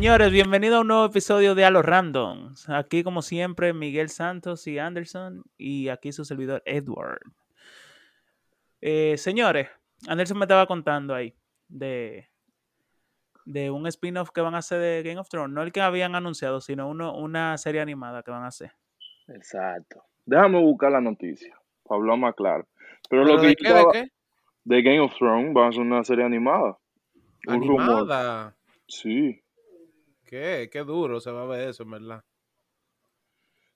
Señores, bienvenido a un nuevo episodio de A los Random. Aquí, como siempre, Miguel Santos y Anderson, y aquí su servidor Edward. Eh, señores, Anderson me estaba contando ahí de, de un spin-off que van a hacer de Game of Thrones. No el que habían anunciado, sino uno, una serie animada que van a hacer. Exacto. Déjame buscar la noticia para hablar más claro. Pero, lo ¿Pero que de qué? ¿De estaba- qué? de Game of Thrones va a ser una serie animada. Un rumor. Animada. Sí. ¿Qué? Qué duro se va a ver eso, en verdad.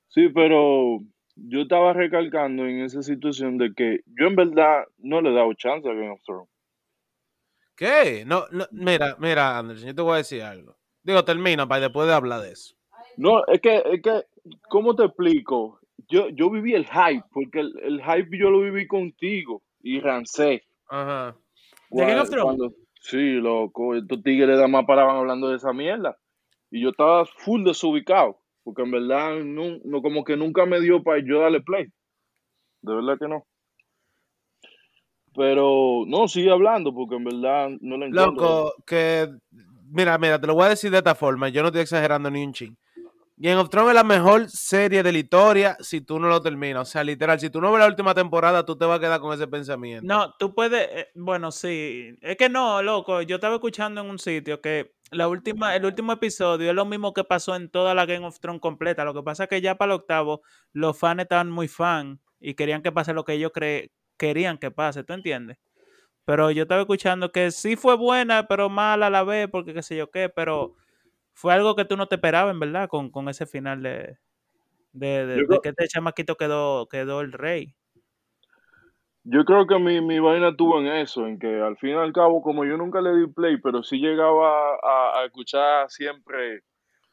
Sí, pero yo estaba recalcando en esa situación de que yo en verdad no le he dado chance a Game of Thrones. ¿Qué? No, no, mira, mira, Anderson, yo te voy a decir algo. Digo, termina para después de hablar de eso. No, es que, es que, ¿cómo te explico? Yo, yo viví el hype, porque el, el hype yo lo viví contigo y Rancé. Ajá. ¿De Game of Thrones? cuando- sí, loco, estos tigres de más paraban hablando de esa mierda. Y yo estaba full desubicado, porque en verdad no, no como que nunca me dio para yo darle play. De verdad que no. Pero no, sigue hablando, porque en verdad no le encuentro. Loco, que. Mira, mira, te lo voy a decir de esta forma. Yo no estoy exagerando ni un ching. Game of Thrones es la mejor serie de la historia si tú no lo terminas. O sea, literal, si tú no ves la última temporada, tú te vas a quedar con ese pensamiento. No, tú puedes, eh, bueno, sí, es que no, loco, yo estaba escuchando en un sitio que la última, el último episodio es lo mismo que pasó en toda la Game of Thrones completa, lo que pasa es que ya para el octavo los fans estaban muy fan y querían que pase lo que ellos cre- querían que pase, ¿tú entiendes? Pero yo estaba escuchando que sí fue buena, pero mala a la vez, porque qué sé yo qué, pero fue algo que tú no te esperabas, en verdad, con, con ese final de, de, que este chamaquito quedó, quedó el rey. Yo creo que mi, mi vaina estuvo en eso, en que al fin y al cabo, como yo nunca le di play, pero sí llegaba a, a escuchar siempre,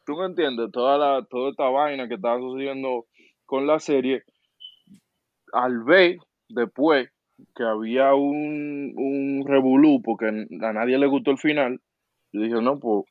tú me entiendes, toda, la, toda esta vaina que estaba sucediendo con la serie, al ver después que había un, un revolú, porque a nadie le gustó el final, yo dije, no, pues,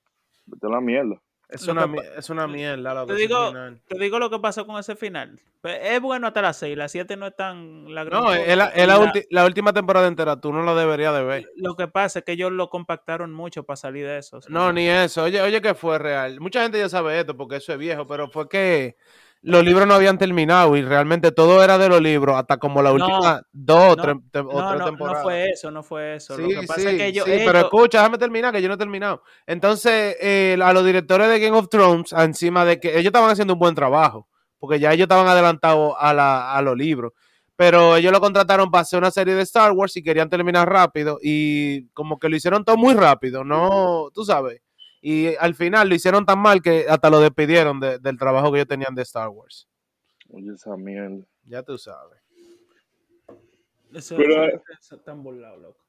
vete a la mierda. Es una, que mi- pa- es una mierda, loco. Te digo, final. te digo lo que pasó con ese final. Pues, es bueno hasta las 6, las 7 no es tan la gran No, cosa. es la, es la la- la última temporada entera, tú no la deberías de ver. Lo que pasa es que ellos lo compactaron mucho para salir de eso. No, ni eso. Oye, oye, que fue real. Mucha gente ya sabe esto porque eso es viejo, pero fue que los libros no habían terminado y realmente todo era de los libros hasta como la No, última dos o no, tres, te- o no, tres no, no temporadas. fue eso, no fue eso. Sí, lo que pasa sí, es que ellos, sí, pero ellos- escucha, déjame terminar, que yo no he terminado. Entonces, eh, a los directores de Game of Thrones, encima de que ellos estaban haciendo un buen trabajo, porque ya ellos estaban adelantados a, la, a los libros, pero ellos lo contrataron para hacer una serie de Star Wars y querían terminar rápido, y como que lo hicieron todo muy rápido, no, tú sabes. Y al final lo hicieron tan mal que hasta lo despidieron de- del trabajo que ellos tenían de Star Wars. Oye, esa mierda. Ya tú sabes. eso- Pero, eso- eh, eso están burlados, loco.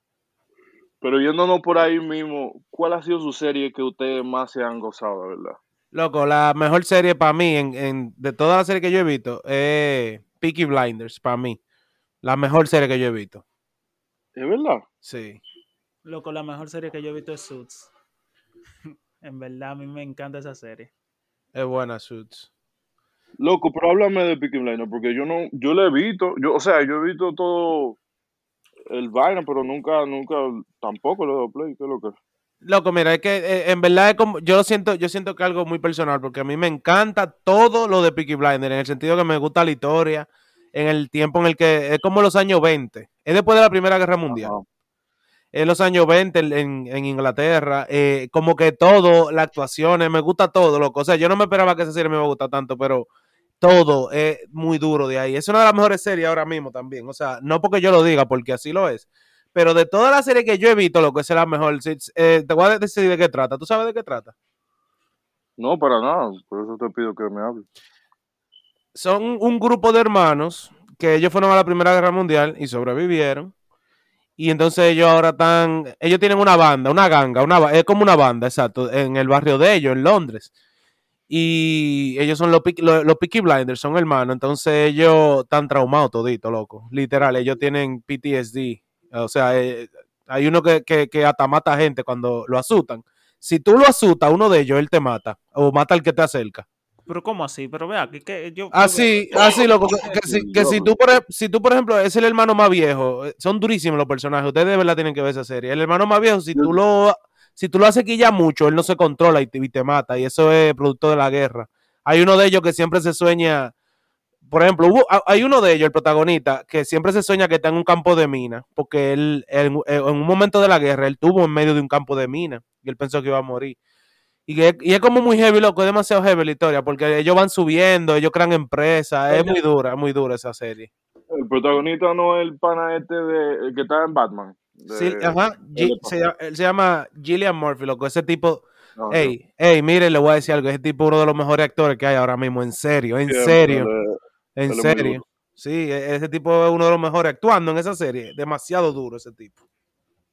Pero yéndonos por ahí mismo, ¿cuál ha sido su serie que ustedes más se han gozado, de verdad? Loco, la mejor serie para mí, en, en- de todas las series que yo he visto, es Peaky Blinders, para mí. La mejor serie que yo he visto. ¿Es verdad? Sí. Loco, la mejor serie que yo he visto es Suits. En verdad, a mí me encanta esa serie. Es buena, Suits. Loco, pero háblame de Peaky Blinders, porque yo no, yo le he visto, yo, o sea, yo he visto todo el vaina, pero nunca, nunca, tampoco le he dado play, ¿qué es lo que? Loco, mira, es que eh, en verdad es como, yo lo siento, yo siento que es algo muy personal, porque a mí me encanta todo lo de Peaky Blinders, en el sentido que me gusta la historia, en el tiempo en el que, es como los años 20, es después de la Primera Guerra Mundial. Ajá. En los años 20 en, Inglaterra, eh, como que todo, las actuaciones, me gusta todo, loco. O sea, yo no me esperaba que esa serie me iba a gustar tanto, pero todo es muy duro de ahí. Es una de las mejores series ahora mismo también. O sea, no porque yo lo diga, porque así lo es. Pero de todas las series que yo he visto, lo que es la mejor. Eh, te voy a decir de qué trata. ¿Tú sabes de qué trata? No, para nada, por eso te pido que me hables. Son un grupo de hermanos que ellos fueron a la Primera Guerra Mundial y sobrevivieron. Y entonces ellos ahora están, ellos tienen una banda, una ganga, una, es como una banda, exacto, en el barrio de ellos, en Londres. Y ellos son los, los, los Blinders, son hermanos. Entonces ellos están traumados todito, loco. Literal, ellos tienen PTSD. O sea, eh, hay uno que, que, que hasta mata gente cuando lo asustan. Si tú lo asustas uno de ellos, él te mata. O mata al que te acerca. Pero ¿cómo así? Pero vea, que, que yo... Así, así, loco. Que, que si, que si tú, por, si tú, por ejemplo, es el hermano más viejo, eh, son durísimos los personajes. Ustedes de verdad tienen que ver esa serie. El hermano más viejo, si tú lo, si tú lo haces quilla mucho, él no se controla y te, y te mata. Y eso es producto de la guerra. Hay uno de ellos que siempre se sueña, por ejemplo, hubo- ha- hay uno de ellos, el protagonista, que siempre se sueña que está en un campo de mina, porque él, en, en un momento de la guerra, él tuvo en medio de un campo de mina y él pensó que iba a morir. Y, es como muy heavy, loco, es demasiado heavy la historia, porque ellos van subiendo, ellos crean empresas, es muy dura, es muy dura esa serie. El protagonista no es el pana este de, el que está en Batman. de- Sí, ajá, se, él se llama Gillian Murphy, loco, ese tipo, no, no. Ey, ey, mire, le voy a decir algo. Ese tipo es uno de los mejores actores que hay ahora mismo. En serio, en serio, le- en serio. Sí, e- ese tipo es uno de los mejores actuando en esa serie. Demasiado duro ese tipo.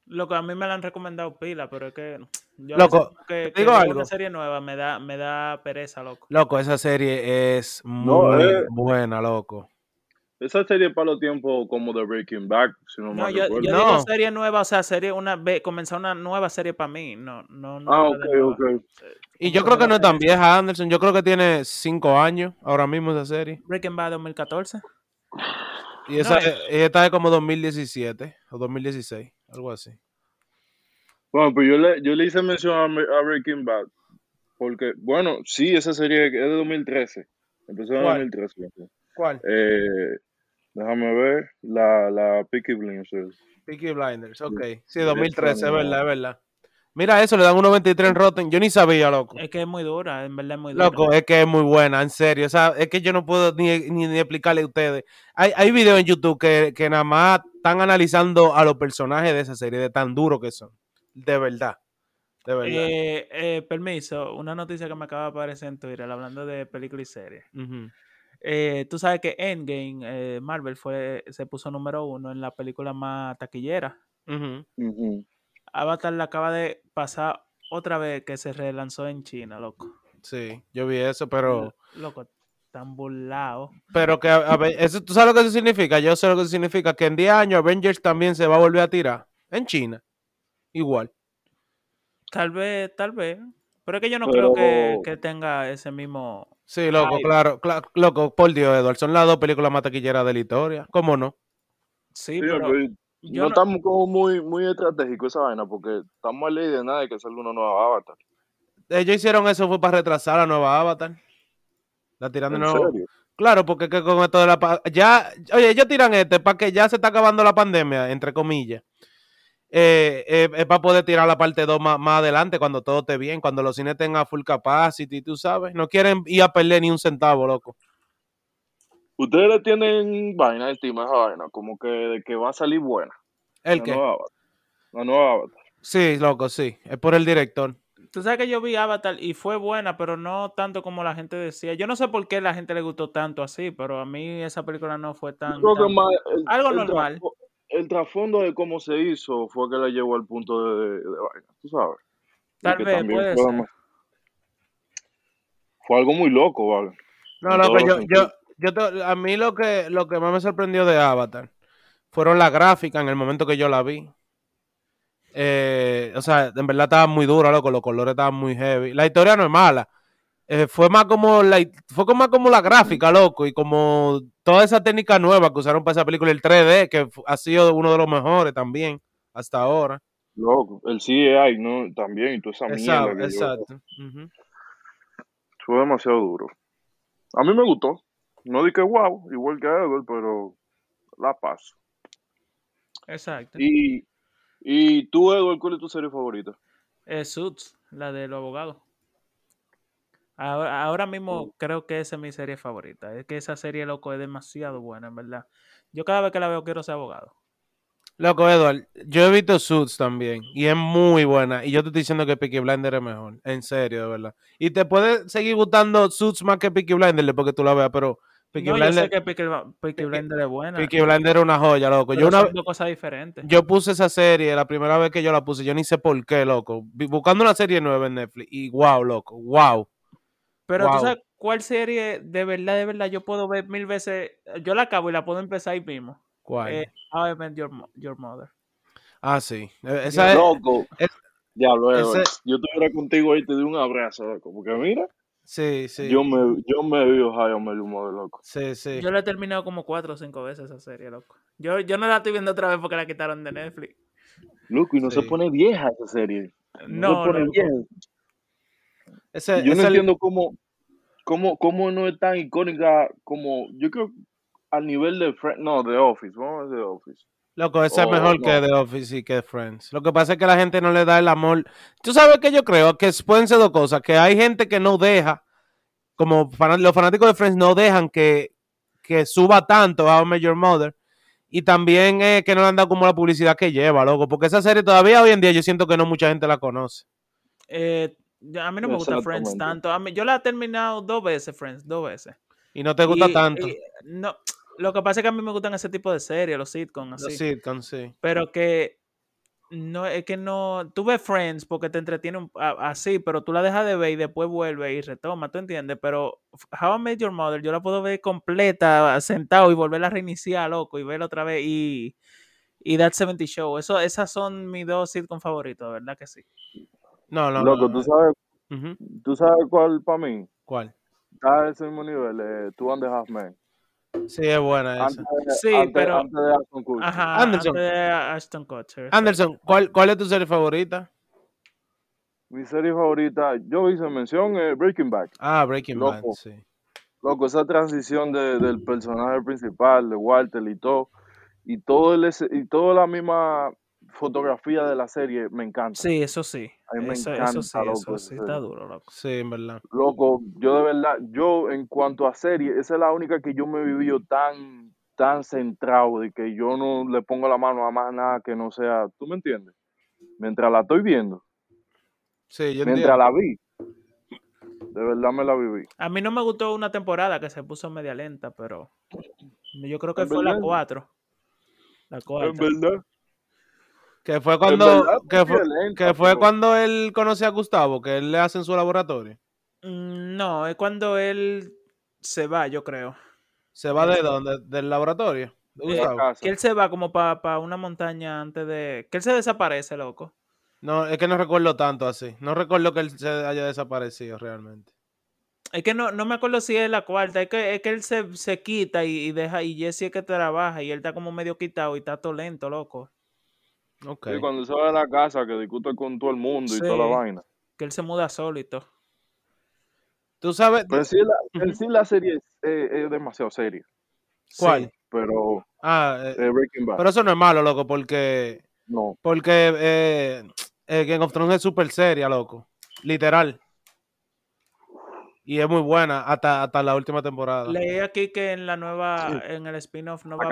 Loco, a mí me la han recomendado pila, pero es que yo Loco, que, digo algo. una serie nueva me da, me da pereza, loco. Loco, esa serie es No, muy eh. buena, loco. Esa serie para los tiempos como de Breaking Bad, si no, No, mal yo, recuerdo. yo No. digo serie nueva, o sea, serie una comenzar una nueva serie para mí, no, no, no. Ah, ok, ok. Y yo creo que no es tan vieja, Anderson. Yo creo que tiene cinco años ahora mismo esa serie. Breaking Bad 2014. Y esa, No, eh, esta es como 2017 o 2016, algo así. Bueno, pues yo le, yo le hice mención a, a Breaking Bad. Porque, bueno, sí, esa serie es de 2013. Empezó en ¿Cuál? 2013. loco. ¿Cuál? Eh, déjame ver. La, la Peaky Blinders. Peaky Blinders, ok. Sí, Sí, 2013, es verdad, es verdad. Mira eso, le dan unos 23 en Rotten. Yo ni sabía, loco. Es que es muy dura, en verdad es muy dura. Loco, es que es muy buena, en serio. O sea, es que yo no puedo ni, ni, ni explicarle a ustedes. Hay, hay videos en YouTube que, que nada más están analizando a los personajes de esa serie, de tan duros que son. De verdad. De verdad. Eh, eh, permiso, una noticia que me acaba de aparecer en Twitter hablando de películas y series. Ujú. Eh, tú sabes que Endgame, eh, Marvel fue, se puso número uno en la película más taquillera. Ujú. Ujú. Avatar le acaba de pasar otra vez que se relanzó en China, loco. Sí, yo vi eso, pero. Loco, tan burlado. Pero que, a, a ver, eso, ¿tú sabes lo que eso significa? Yo sé lo que eso significa. Que en 10 años Avengers también se va a volver a tirar. En China. Igual. Tal vez, tal vez. Pero es que yo no creo que, que tenga ese mismo. Sí, loco, Ay. claro, cla- Loco, por Dios, Edward. Son las dos películas más taquilleras de la historia. ¿Cómo no? Sí, Sí, pero pero yo no, no- estamos como muy, muy estratégicos esa vaina, porque estamos a ley de nada de que salga una nueva avatar. Ellos hicieron eso fue para retrasar la nueva Avatar. La tiran de ¿En nuevo. serio? Claro, porque que con esto de la pa- ya, oye, ellos tiran este para que ya se está acabando la pandemia, entre comillas. Eh, eh, es para poder tirar la parte 2 más, más adelante cuando todo esté bien, cuando los cines tengan full capacity, tú sabes. No quieren ir a perder ni un centavo, loco. Ustedes le tienen vaina, estima esa vaina, como que de que va a salir buena. ¿El la qué? nueva avatar. La nueva avatar. Sí, loco, sí. Es por el director. Tú sabes que yo vi Avatar y fue buena, pero no tanto como la gente decía. Yo no sé por qué la gente le gustó tanto así, pero a mí esa película no fue tan. Yo creo que tan- más el, algo el normal. El trasfondo de cómo se hizo fue que la llevó al punto de, de- de vaina, tú sabes. Tal vez, también puede fue, ser. fue algo muy loco, ¿vale? No, En loco, todos yo, yo. Yo te- a mí lo que, lo que más me sorprendió de Avatar fueron las gráficas en el momento que yo la vi. Eh, o sea, en verdad estaba muy dura, loco, los colores estaban muy heavy. La historia no es mala. Eh, fue más como la fue como más como la gráfica, loco, y como toda esa técnica nueva que usaron para esa película, el 3D, que ha sido uno de los mejores también hasta ahora. Loco, el CGI, ¿no? También, y toda esa mierda Exacto, que yo- exacto. Fue demasiado duro. A mí me gustó. No di que wow, igual que a Edward, pero la paso. Exacto. Y, y tú, Edward, ¿cuál es tu serie favorita? Eh, Suits, la de los abogados. Ahora, ahora mismo Mm. creo que esa es mi serie favorita. Es que esa serie, loco, es demasiado buena, en verdad. Yo cada vez que la veo quiero ser abogado. Loco, Edward, yo he visto Suits también y es muy buena. Y yo te estoy diciendo que Peaky Blinder es mejor. En serio, de verdad. Y te puede seguir gustando Suits más que Peaky Blinder porque tú la veas, pero Peaky No, yo sé Blinder, que Peaky, Peaky Peaky- Blinders es buena. Peaky Blinder es una joya, loco. pero Yo, una, son dos cosas diferentes. yo puse esa serie la primera vez que yo la puse. Yo ni sé por qué, loco. Buscando una serie nueva en Netflix. Y wow, loco. Wow. Pero wow. tú sabes cuál serie de verdad, de verdad, yo puedo ver mil veces. Yo la acabo y la puedo empezar ahí mismo. ¿Cuál? Eh, How I Met Your, Mo- Your Mother. ah, sí. Eh, Esa es, Loco. es- Diablo, Edward. ese- Yo estuviera contigo ahí te doy un abrazo, loco. Porque mira, sí, sí. yo me yo me veo High on el humo de loco. Sí, sí. Yo la he terminado como cuatro o cinco veces esa serie, loco. Yo, yo no la estoy viendo otra vez porque la quitaron de Netflix. Loco, y no se pone vieja esa serie. No, se pone. Ese, Yo ese- no entiendo cómo, cómo, cómo no es tan icónica como, yo creo, al nivel de Friends, no, de Office, vamos a ver de Office. Loco, ese es Oh, mejor no. que The Office y que Friends. Lo que pasa es que la gente no le da el amor. Tú sabes que yo creo que pueden ser dos cosas. Que hay gente que no deja, como los fanáticos de Friends no dejan que, que suba tanto a Your Mother. Y también es que no le han dado como la publicidad que lleva, loco. Porque esa serie todavía hoy en día yo siento que no mucha gente la conoce. Eh, a mí no me gusta Friends tanto. A mí, yo la he terminado dos veces, Friends, dos veces. Y no te gusta Y- tanto. y no, lo que pasa es que a mí me gustan ese tipo de series, los sitcoms, Los así. sitcoms, sí. Pero que no es que no. Tú ves Friends porque te entretiene un- a- así, pero tú la dejas de ver y después vuelve y retoma, ¿tú entiendes? Pero How I Met Your Mother, yo la puedo ver completa, sentado y volverla a reiniciar, loco, y verla otra vez. Y, y That 70 Show. Eso, esas son mis dos sitcoms favoritos, ¿verdad que sí? No, no, Loco, no, ¿tú no. sabes, Ujú. tú sabes cuál para mí? ¿Cuál? Está a ese mismo nivel, eh, Two and a Half Men. Sí, es buena esa. Antes, de- Sí, antes- pero- antes de Ashton Kutcher. Ajá, Anderson. antes de Ashton Kutcher. Anderson, ¿cuál, ¿cuál es tu serie favorita? Mi serie favorita, yo hice mención, eh, Breaking Bad. Ah, Breaking Bad, Loco. sí. Loco, esa transición de- del personaje principal, de Walter y todo, y todo el, y toda la misma fotografía de la serie, me encanta. Sí, eso sí. A mí me Eso, encanta, eso sí, loco, eso sí, está duro, loco. Sí, en verdad. Loco, yo de verdad, yo en cuanto a serie, esa es la única que yo me he vivido tan, tan centrado de que yo no le pongo la mano a más nada que no sea, ¿tú me entiendes? Mientras la estoy viendo, Sí, yo mientras entiendo. la vi, de verdad me la viví. A mí no me gustó una temporada que se puso media lenta, pero yo creo que ¿En fue la verdad? 4. La En 4. verdad. Que fue cuando, verdad, que fue, que fue pero- cuando él conoce a Gustavo, que él le hace en su laboratorio. Mm, No, es cuando él se va, yo creo. ¿Se va de dónde? ¿Del laboratorio? de Eh. Que él se va como para una montaña antes de... Que él se desaparece, loco. No, es que no recuerdo tanto así. No recuerdo que él se haya desaparecido realmente. Es que no, no me acuerdo si es la cuarta, es que, es que él se, se quita y, y deja, y Jesse es que trabaja y él está como medio quitado y está todo lento, loco. Ok. Sí, cuando se va de la casa, que discute con todo el mundo y toda la vaina. Que él se muda solo y todo. Tú sabes. Pero en sí la, en sí la serie es, eh, es demasiado seria, ¿Cuál? Sí. pero Ah, eh, eh, Breaking Bad, pero eso no es malo, loco, porque. no. Porque eh, eh, Game of Thrones es súper seria, loco. Literal. Y es muy buena hasta, hasta la última temporada. Leí aquí que en la nueva, en el spin-off no, va,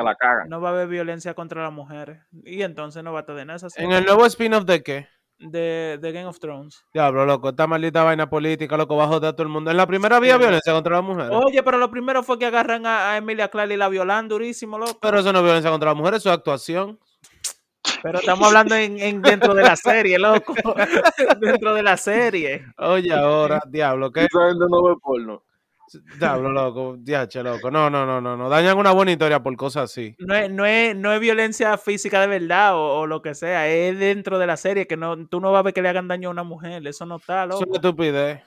no va a haber violencia contra las mujeres. Y entonces no va a tener esa En el nuevo spin-off de qué? de, de Game of Thrones. Diablo, loco, esta maldita vaina política, loco, bajo de todo el mundo. En la primera había Sí. violencia contra las mujeres. Oye, pero lo primero fue que agarran a, a Emilia Clarke y la violan durísimo, loco. Pero eso no es violencia contra las mujeres, eso es actuación. Pero estamos hablando en, en dentro de la serie, loco. dentro de la serie. Oye, ahora, diablo, ¿qué? Esa gente no ve porno. Diablo, loco, diache, loco. No, no, no, no, no. Dañan una buena historia por cosas así. No es, no es, no es violencia física de verdad o, o lo que sea. Es dentro de la serie que no, tú no vas a ver que le hagan daño a una mujer. Eso no está, Eso loco. es estupidez.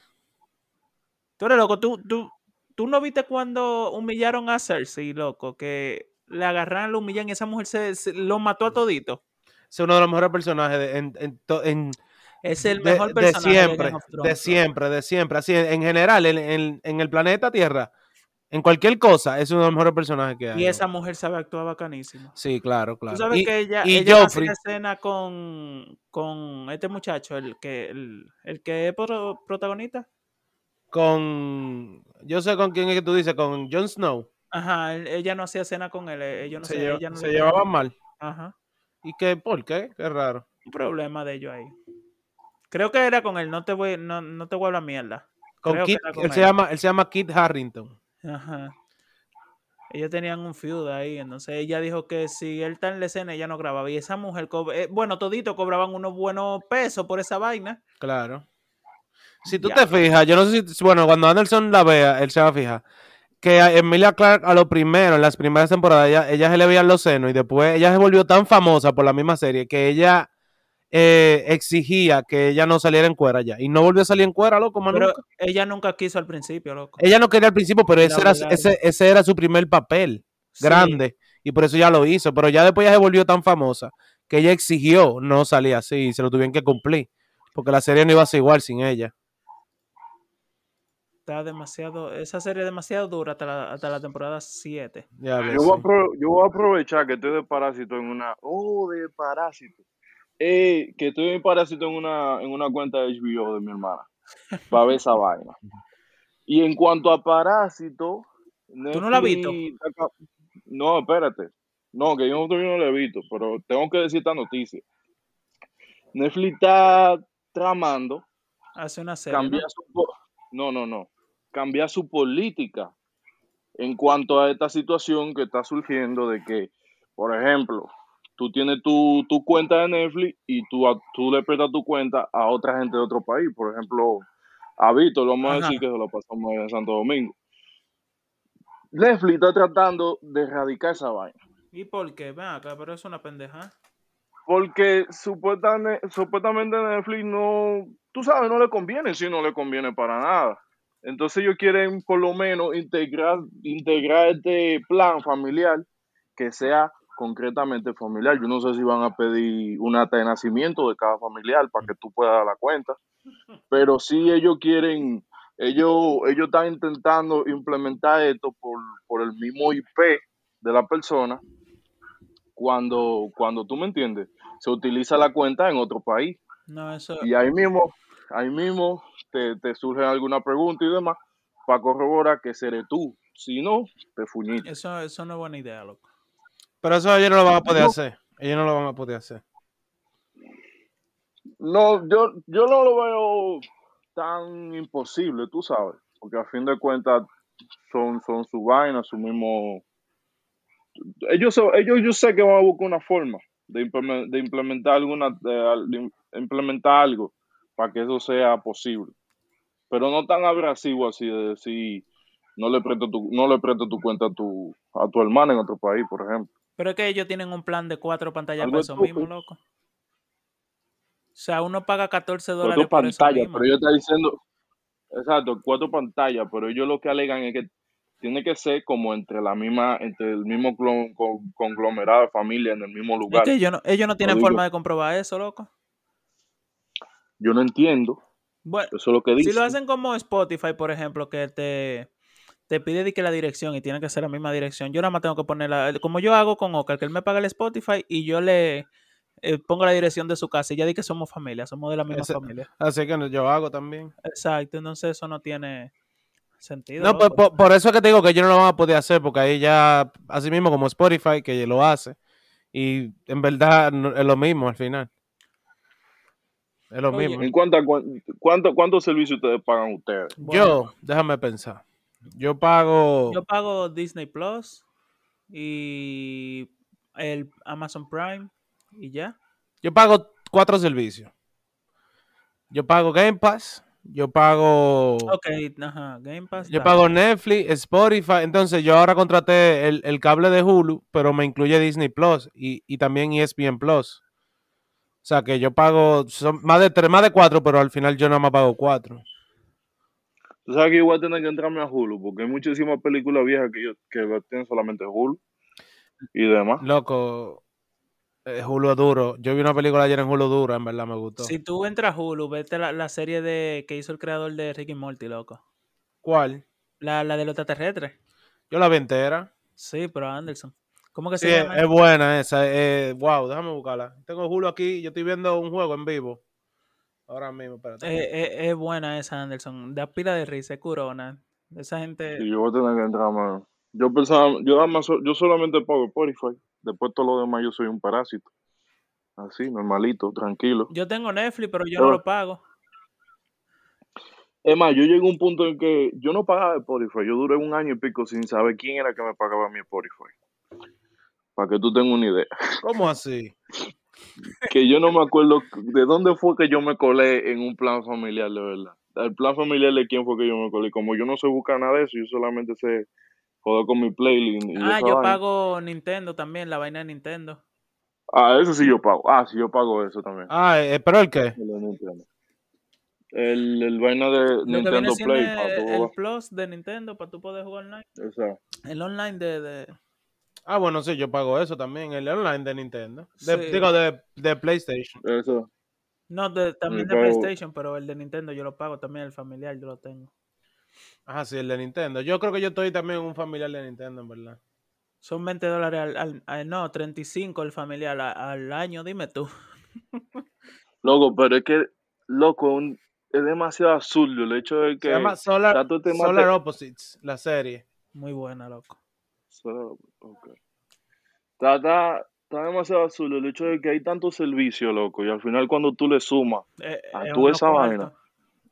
Tú eres loco. Tú, tú, tú no viste cuando humillaron a Cersei, loco. Que le agarran, lo humillan y esa mujer se, se- lo mató a todito. Es uno de los mejores personajes de, en, en to- en- Es el mejor de personaje de siempre. Thrones, De siempre, de siempre. Así, en, en general, en, en- en el planeta Tierra, en cualquier cosa, es uno de los mejores personajes que hay. Y esa mujer sabe actuar bacanísimo. Sí, claro, claro. Tú sabes y, que ella, y ella hace una escena con, con este muchacho, el que, el, el que es pro- protagonista. con. Yo sé con quién es que tú dices, con Jon Snow. Ajá, él- ella no hacía cena con él. eh, Ellos no se sé, lleva- ella no se le llevaban mal. Ajá. ¿Y qué? ¿Por qué? Qué raro. Un problema de ellos ahí. Creo que era con él, no te voy, no, no te voy a hablar mierda. Con Creo Kit, con él, se llama, él se llama Kit Harrington. Ajá. Ellos tenían un feud ahí, entonces ella dijo que si él está en la escena, ella no grababa. Y esa mujer, eh, bueno, todito cobraban unos buenos pesos por esa vaina. Claro. Si tú Ya. te fijas, yo no sé si, bueno, cuando Anderson la vea, él se va a fijar, que a Emilia Clark a lo primero, en las primeras temporadas, ella, ella se le veían los senos y después ella se volvió tan famosa por la misma serie que ella eh, exigía que ella no saliera en cuera ya. Y no volvió a salir en cuera, loco, más Pero nunca. ella nunca quiso al principio, loco. Ella no quería al principio, pero ese era, ese, ese era su primer papel Sí. grande. Y por eso ya lo hizo. Pero ya después ya se volvió tan famosa que ella exigió no salir así y se lo tuvieron que cumplir. Porque la serie no iba a ser igual sin ella. Está demasiado, esa serie es demasiado dura hasta la, hasta la temporada 7. Ya ves, Yo voy, a sí. apro- yo voy a aprovechar que estoy de parásito en una. Oh, de parásito. Eh, que estoy de parásito en una, en una cuenta de HBO de mi hermana. Para ver esa vaina. Y en cuanto a parásito. ¿Tú no la has visto? No, espérate. No, que yo todavía no la he visto, pero tengo que decir esta noticia. Netflix está tramando Hace una serie. ¿no? cambiar su po- no, no, no. Cambiar su política en cuanto a esta situación que está surgiendo de que, por ejemplo, tú tienes tu, tu cuenta de Netflix y tú, a- tú le prestas tu cuenta a otra gente de otro país. Por ejemplo, a Víctor, vamos a decir que se lo pasamos en Santo Domingo. Netflix está tratando de erradicar esa vaina. ¿Y por qué? Ven acá, pero es una pendeja. Porque supuestamente, supuestamente Netflix no, tú sabes, no le conviene, si no le conviene para nada. Entonces ellos quieren por lo menos integrar, integrar este plan familiar que sea concretamente familiar. Yo no sé si van a pedir un acta de nacimiento de cada familiar para que tú puedas dar la cuenta, pero sí ellos quieren, ellos, ellos están intentando implementar esto por, por el mismo IP de la persona cuando, cuando tú me entiendes, se utiliza la cuenta en otro país. No, eso. Y ahí mismo, ahí mismo te, te surge alguna pregunta y demás para corroborar que seré tú. Si no, te fuñiste. Eso, eso no es buena idea, loco. Pero eso ellos no lo van a poder No. hacer. Ellos no lo van a poder hacer. No, yo, yo no lo veo tan imposible, tú sabes, porque a fin de cuentas son, son su vaina, su mismo... Ellos, ellos yo sé que van a buscar una forma de, implemen- de implementar alguna de implementar algo para que eso sea posible. Pero no tan abrasivo así de decir no le presto tu, no le presto tu cuenta a tu, a tu hermana en otro país, por ejemplo. Pero es que ellos tienen un plan de cuatro pantallas para eso mismo, loco. O sea, uno paga 14 Cuatro dólares por eso pantallas, pero ellos están diciendo, exacto, cuatro pantallas, pero ellos lo que alegan es que tiene que ser como entre la misma, entre el mismo conglomerado de familia en el mismo Es lugar. que ellos no, ellos no tienen forma de comprobar eso, loco. Yo no entiendo, Bueno, eso es lo que si dicen. lo hacen como Spotify, por ejemplo, que te, te pide de que la dirección y tiene que ser la misma dirección, yo nada más tengo que ponerla, como yo hago con Ocar, que él me paga el Spotify y yo le eh, pongo la dirección de su casa y ya di que somos familia, somos de la misma Ese- familia. Así que no- yo hago también. Exacto, entonces eso no tiene sentido. No, pues, loco. por, por eso es que te digo que ellos no lo van a poder hacer, porque ahí ya, así mismo como Spotify, que lo hace, y en verdad no- es lo mismo al final. Es lo Oye. mismo. ¿En cuánto, cuánto, cuántos servicios ustedes pagan ustedes? Bueno, Yo, déjame pensar. Yo pago. Yo pago Disney Plus y el Amazon Prime y ya. Yo pago cuatro servicios. Yo pago Game Pass. Yo pago. Ok, ajá, Game Pass. Yo pago Netflix, Spotify. Entonces, yo ahora contraté el, el cable de Hulu, pero me incluye Disney Plus y, y también ESPN Plus. O sea que yo pago son más de tres, más de cuatro, pero al final yo nada más pago cuatro. Tú sabes que yo voy a tener que entrarme a Hulu, porque hay muchísimas películas viejas que, yo, que tienen solamente Hulu y demás. Loco, eh, Hulu es duro. Yo vi una película ayer en Hulu dura, en verdad me gustó. Si tú entras a Hulu, vete la, la serie de que hizo el creador de Ricky Morty, loco. ¿Cuál? La, la de los extraterrestres. Yo la vi entera. Sí, pero Anderson. ¿Cómo que Sí, se es, llama? es buena esa. eh, wow, déjame buscarla. Tengo Hulu aquí, yo estoy viendo un juego en vivo. Ahora mismo, espérate. Eh, eh, es buena esa Anderson. Da pila de risa, es curona. Esa gente. Y yo voy a tener que entrarme. Yo pensaba, yo, nada más so- yo solamente pago Spotify, después todo lo demás yo soy un parásito. Así, normalito, tranquilo. Yo tengo Netflix, pero yo Pero- no lo pago. Es más, yo llegué a un punto en que yo no pagaba Spotify. Yo duré un año y pico sin saber quién era que me pagaba mi Spotify. Para que tú tengas una idea. ¿Cómo así? Que yo no me acuerdo de dónde fue que yo me colé en un plan familiar, de verdad. El plan familiar de quién fue que yo me colé. Como yo no sé buscar nada de eso, yo solamente sé joder con mi playlist. Y Ah, yo vaina. pago Nintendo también, la vaina de Nintendo. Ah, eso sí yo pago. Ah, sí, yo pago eso también. Ah, eh, pero el qué? El de Nintendo. El, el vaina de Lo Nintendo Play. el, el. Plus de Nintendo para tú poder jugar online. Esa. El online de, de- Ah, bueno, sí, yo pago eso también, el online de Nintendo. De- Sí. Digo, de, de PlayStation. Eso. No, de- también de pero- PlayStation, pero el de Nintendo yo lo pago también, el familiar yo lo tengo. Ajá, sí, el de Nintendo. Yo creo que yo estoy también un familiar de Nintendo, en verdad. Son 20 dólares al, al- al- no, 35 el familiar al año, dime tú. Loco, pero es que, loco, un- es demasiado absurdo el hecho de Se que... llama Solar, Solar Opposites, la serie. Muy buena, loco. Solo- ok. Está, está, está demasiado absurdo el hecho de que hay tanto servicio, loco, y al final cuando tú le sumas, Eh, Ah, es tú esa vaina.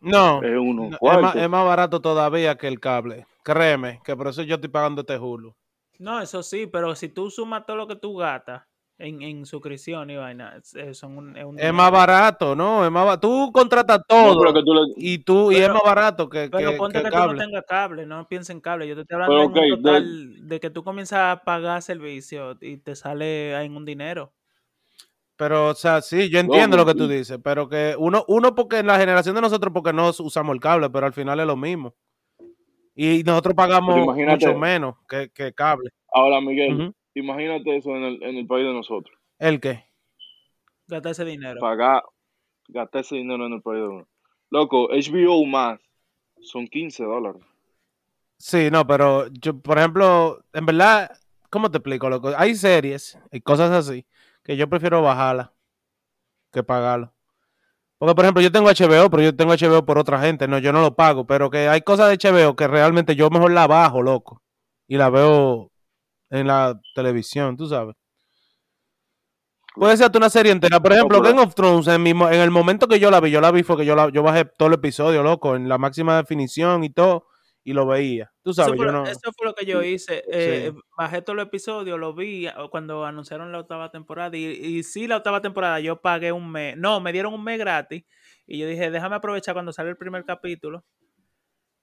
No, es uno no, es, cuarto. más, es más barato todavía que el cable. Créeme, que por eso yo estoy pagando este Hulu. No, eso sí, pero si tú sumas todo lo que tú gastas en, en suscripción y vaina, es, es- son un, es un Es más barato, ¿no? Es más ba- Tú contratas todo tú y tú y es más barato que, Pero que- ponte que que, tú no tengas cable, no pienses en cable. Yo te estoy hablando Pero, en un de- total de... que tú comienzas a pagar servicio y te sale en un dinero. Pero, o sea, sí, yo entiendo lo que tú dices, pero que uno, uno porque en la generación de nosotros, porque no usamos el cable, pero al final es lo mismo. Y nosotros pagamos mucho menos que, que cable. Ahora, Miguel. Imagínate eso en el, en el país de nosotros. ¿El qué? Gasta ese dinero. Pagar, gastar ese dinero en el país de uno. Loco, HBO más son 15 dólares. Sí, no, pero yo, por ejemplo, en verdad, ¿cómo te explico, loco? Hay series y cosas así que yo prefiero bajarlas que pagarlo. Porque, por ejemplo, yo tengo HBO, pero yo tengo HBO por otra gente, no, yo no lo pago, pero que hay cosas de HBO que realmente yo mejor la bajo, loco, y la veo en la televisión, tú sabes. Puede ser una serie entera. Por ejemplo, Game of Thrones, en, mi en el momento que yo la vi, yo la vi fue que yo, la, yo bajé todo el episodio, loco, en la máxima definición y todo, y lo veía. Tú Eso sabes, fue, yo no... eso fue lo que yo hice. eh, Sí. Bajé todos los episodios, lo vi cuando anunciaron la octava temporada. Y, y sí, la octava temporada yo pagué un mes. No, me dieron un mes gratis. Y yo dije, déjame aprovechar cuando sale el primer capítulo.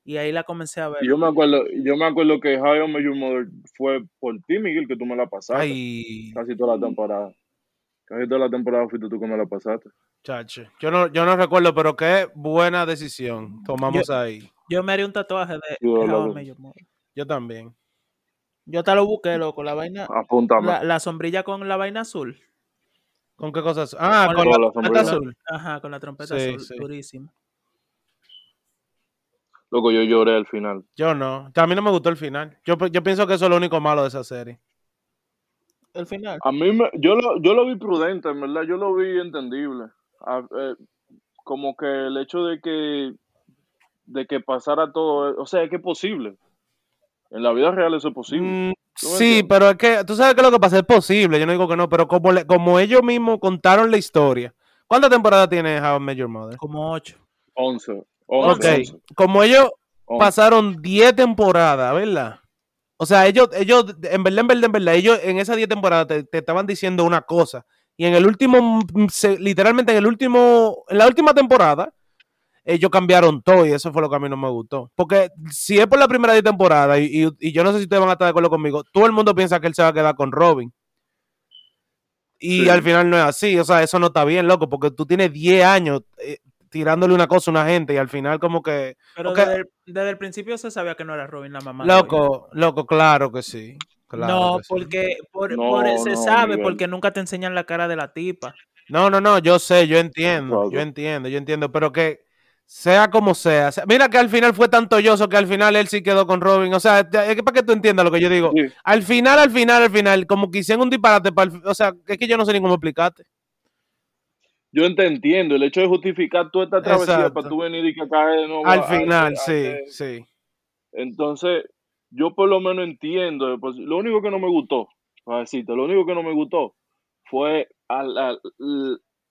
Y ahí la comencé a ver. Yo me acuerdo, yo me acuerdo que How I Met Your Mother fue por ti, Miguel, que tú me la pasaste. Ay, Casi toda la temporada. Casi toda la temporada fuiste tú que me la pasaste. chacho. Yo no, yo no recuerdo, pero qué buena decisión tomamos ahí. Yo me haría un tatuaje de Yo de lo- How I Met Your Mother. Yo también. Yo te lo busqué, loco. La vaina. Apúntame. La, la sombrilla con la vaina azul. ¿Con qué cosas? Ah, Con con la- la trompeta sombrilla. azul. Ajá, con la trompeta Sí, azul. sí. Durísimo. Loco, yo lloré al final. Yo no. A mí no me gustó el final. Yo, yo pienso que eso es lo único malo de esa serie. El final. A mí, me, yo, lo, yo lo vi prudente, en verdad. Yo lo vi entendible. A- eh, como que el hecho de que de que pasara todo, o sea, es que es posible. En la vida real eso es posible. Mm, ¿Tú me sí, entiendes? pero es que tú sabes que lo que pasa es posible. Yo no digo que no, pero como, le- como ellos mismos contaron la historia. ¿Cuántas temporadas tiene How I Met Your Mother? Como ocho. 11. Ok, 11. 11, como ellos 11. pasaron 10 temporadas, ¿verdad? O sea, ellos, ellos, en verdad, en verdad, en verdad, ellos en esas 10 temporadas te, te estaban diciendo una cosa. Y en el último, mm, se- literalmente en el último, en la última temporada, ellos cambiaron todo y eso fue lo que a mí no me gustó. Porque si es por la primera 10 temporadas, y, y- y yo no sé si ustedes van a estar de acuerdo conmigo, todo el mundo piensa que él se va a quedar con Robin. Y Sí. al final no es así, o sea, eso no está bien, loco, porque tú tienes 10 años eh, tirándole una cosa a una gente y al final como que... Pero desde, el, desde el principio se sabía que no era Robin la mamá. Loco, loco, claro que sí. Claro no, que sí. porque por, No, por- se no, sabe Miguel. porque nunca te enseñan la cara de la tipa. No, no, no, yo sé, yo entiendo, Claro. yo entiendo, yo entiendo, pero que sea como sea, sea- mira que al final fue tan tolloso que al final él sí quedó con Robin, o sea, es que para que tú entiendas lo que yo digo, Sí. al final, al final, al final, como que hicieron un disparate, para el- o sea, es que yo no sé ni cómo explicarte. Yo te entiendo, el hecho de justificar toda esta travesía Exacto. para tú venir y que cae de nuevo. Al a- final, a- sí, a- sí. Entonces, yo por lo menos entiendo. pues, lo único que no me gustó, para decirte, lo único que no me gustó fue a la,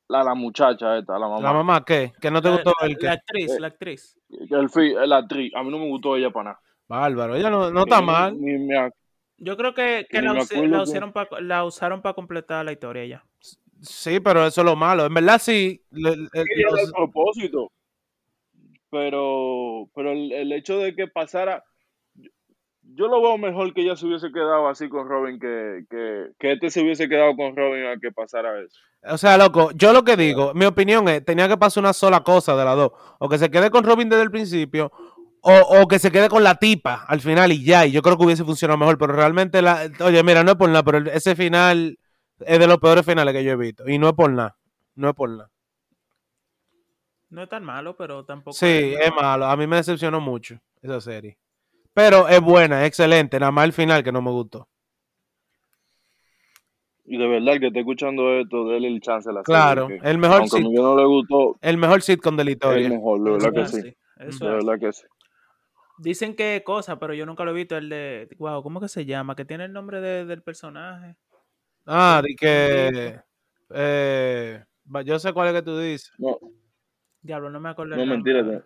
la, la muchacha esta, a la mamá. La mamá, ¿qué? Que no te La, gustó la- el que... la actriz, Eh, la actriz. El fi- la actriz, a mí no me gustó ella para nada. Bárbaro, ella no, no está Ni- mal. Ni, me ac- Yo creo que, la, que- pa- la usaron para completar la historia ya. Sí, pero eso es lo malo. En verdad sí. le- le- los- el propósito. Pero, pero el, el hecho de que pasara, yo, lo veo mejor que ella se hubiese quedado así con Robin, que, que, que este se hubiese quedado con Robin a que pasara eso. O sea, loco, yo lo que digo, mi opinión es, tenía que pasar una sola cosa de las dos. O que se quede con Robin desde el principio, o, o que se quede con la tipa al final y ya. Y yo creo que hubiese funcionado mejor, pero realmente, la, oye, mira, no es por nada, pero ese final es de los peores finales que yo he visto. Y no es por nada, no es por nada. No es tan malo, pero tampoco. Sí, es malo. A mí me decepcionó mucho esa serie. Pero es buena, es excelente. Nada más el final que no me gustó. Y de verdad, el que esté escuchando esto, déle el chance a la Claro, serie. el mejor aunque a sit- mí no le gustó, el mejor sitcom de la es historia. el mejor, de verdad que sí. sí, eso De es verdad que sí. Dicen que cosa, pero yo nunca lo he visto. El de. Wow, ¿cómo que se llama? Que tiene el nombre de- del personaje. Ah, de que. eh, yo sé cuál es que tú dices. No, Diablo, no me acuerdo. no mentira.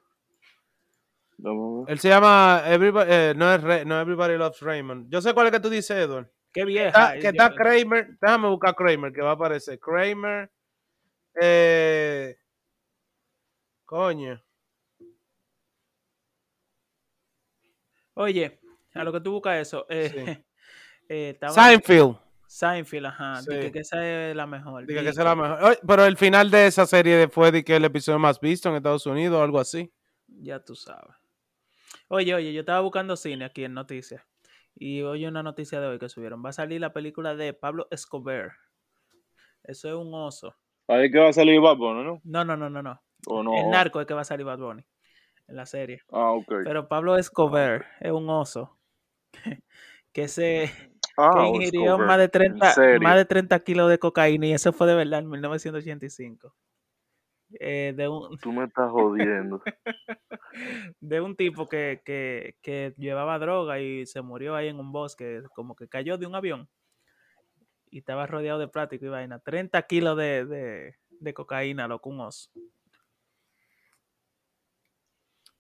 Él se llama Everybody, eh, no, es Re- no Everybody Loves Raymond. Yo sé cuál es que tú dices, Edward. Qué vieja. Está- es que está diablo. Kramer. Déjame buscar Kramer, que va a aparecer. Kramer. Eh, coño. Oye, a lo que tú buscas eso. Eh, Sí. eh, estaba- Seinfeld. Seinfeld, ajá. Sí. dije que esa es la mejor. Diga que Dije, esa es la mejor. Oye, pero el final de esa serie fue de que el episodio más visto en Estados Unidos o algo así. Ya tú sabes. Oye, oye, yo estaba buscando cine aquí en noticias. Y oye una noticia de hoy que subieron. Va a salir la película de Pablo Escobar. Eso es un oso. Ahí que va a salir Bad Bunny, ¿no? No, no, no, no, no. ¿O no? El narco es que va a salir Bad Bunny en la serie. Ah, ok. Pero Pablo Escobar es un oso que se Ah, que ingirió más de en 30 serio. más de 30 kilos de cocaína y eso fue de verdad en 1985. Eh, de un Tú me estás jodiendo. de un tipo que, que, que llevaba droga y se murió ahí en un bosque, como que cayó de un avión y estaba rodeado de plástico y vaina. 30 kilos de, de, de cocaína, loco, un oso.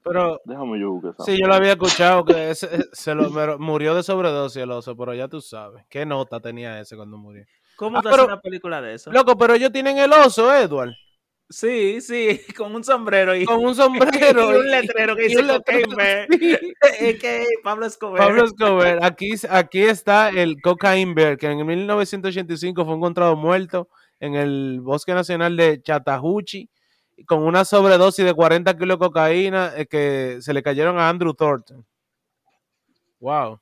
Pero Déjame yo buscar esa sí, yo lo había escuchado que ese- se lo murió de sobredosis el oso, pero ya tú sabes. ¿Qué nota tenía ese cuando murió? ¿Cómo Ah, te hace una película de eso? Loco, pero ellos tienen el oso, Edward. Sí, sí, con un sombrero y, Con un sombrero. y un letrero que dice Cocaine sí. Pablo Escobar. Pablo Escobar, aquí, aquí está el Cocaine Bear, que en 1985 fue encontrado muerto en el Bosque Nacional de Chattahoochee con una sobredosis de 40 kilos de cocaína eh, que se le cayeron a Andrew Thornton. Wow.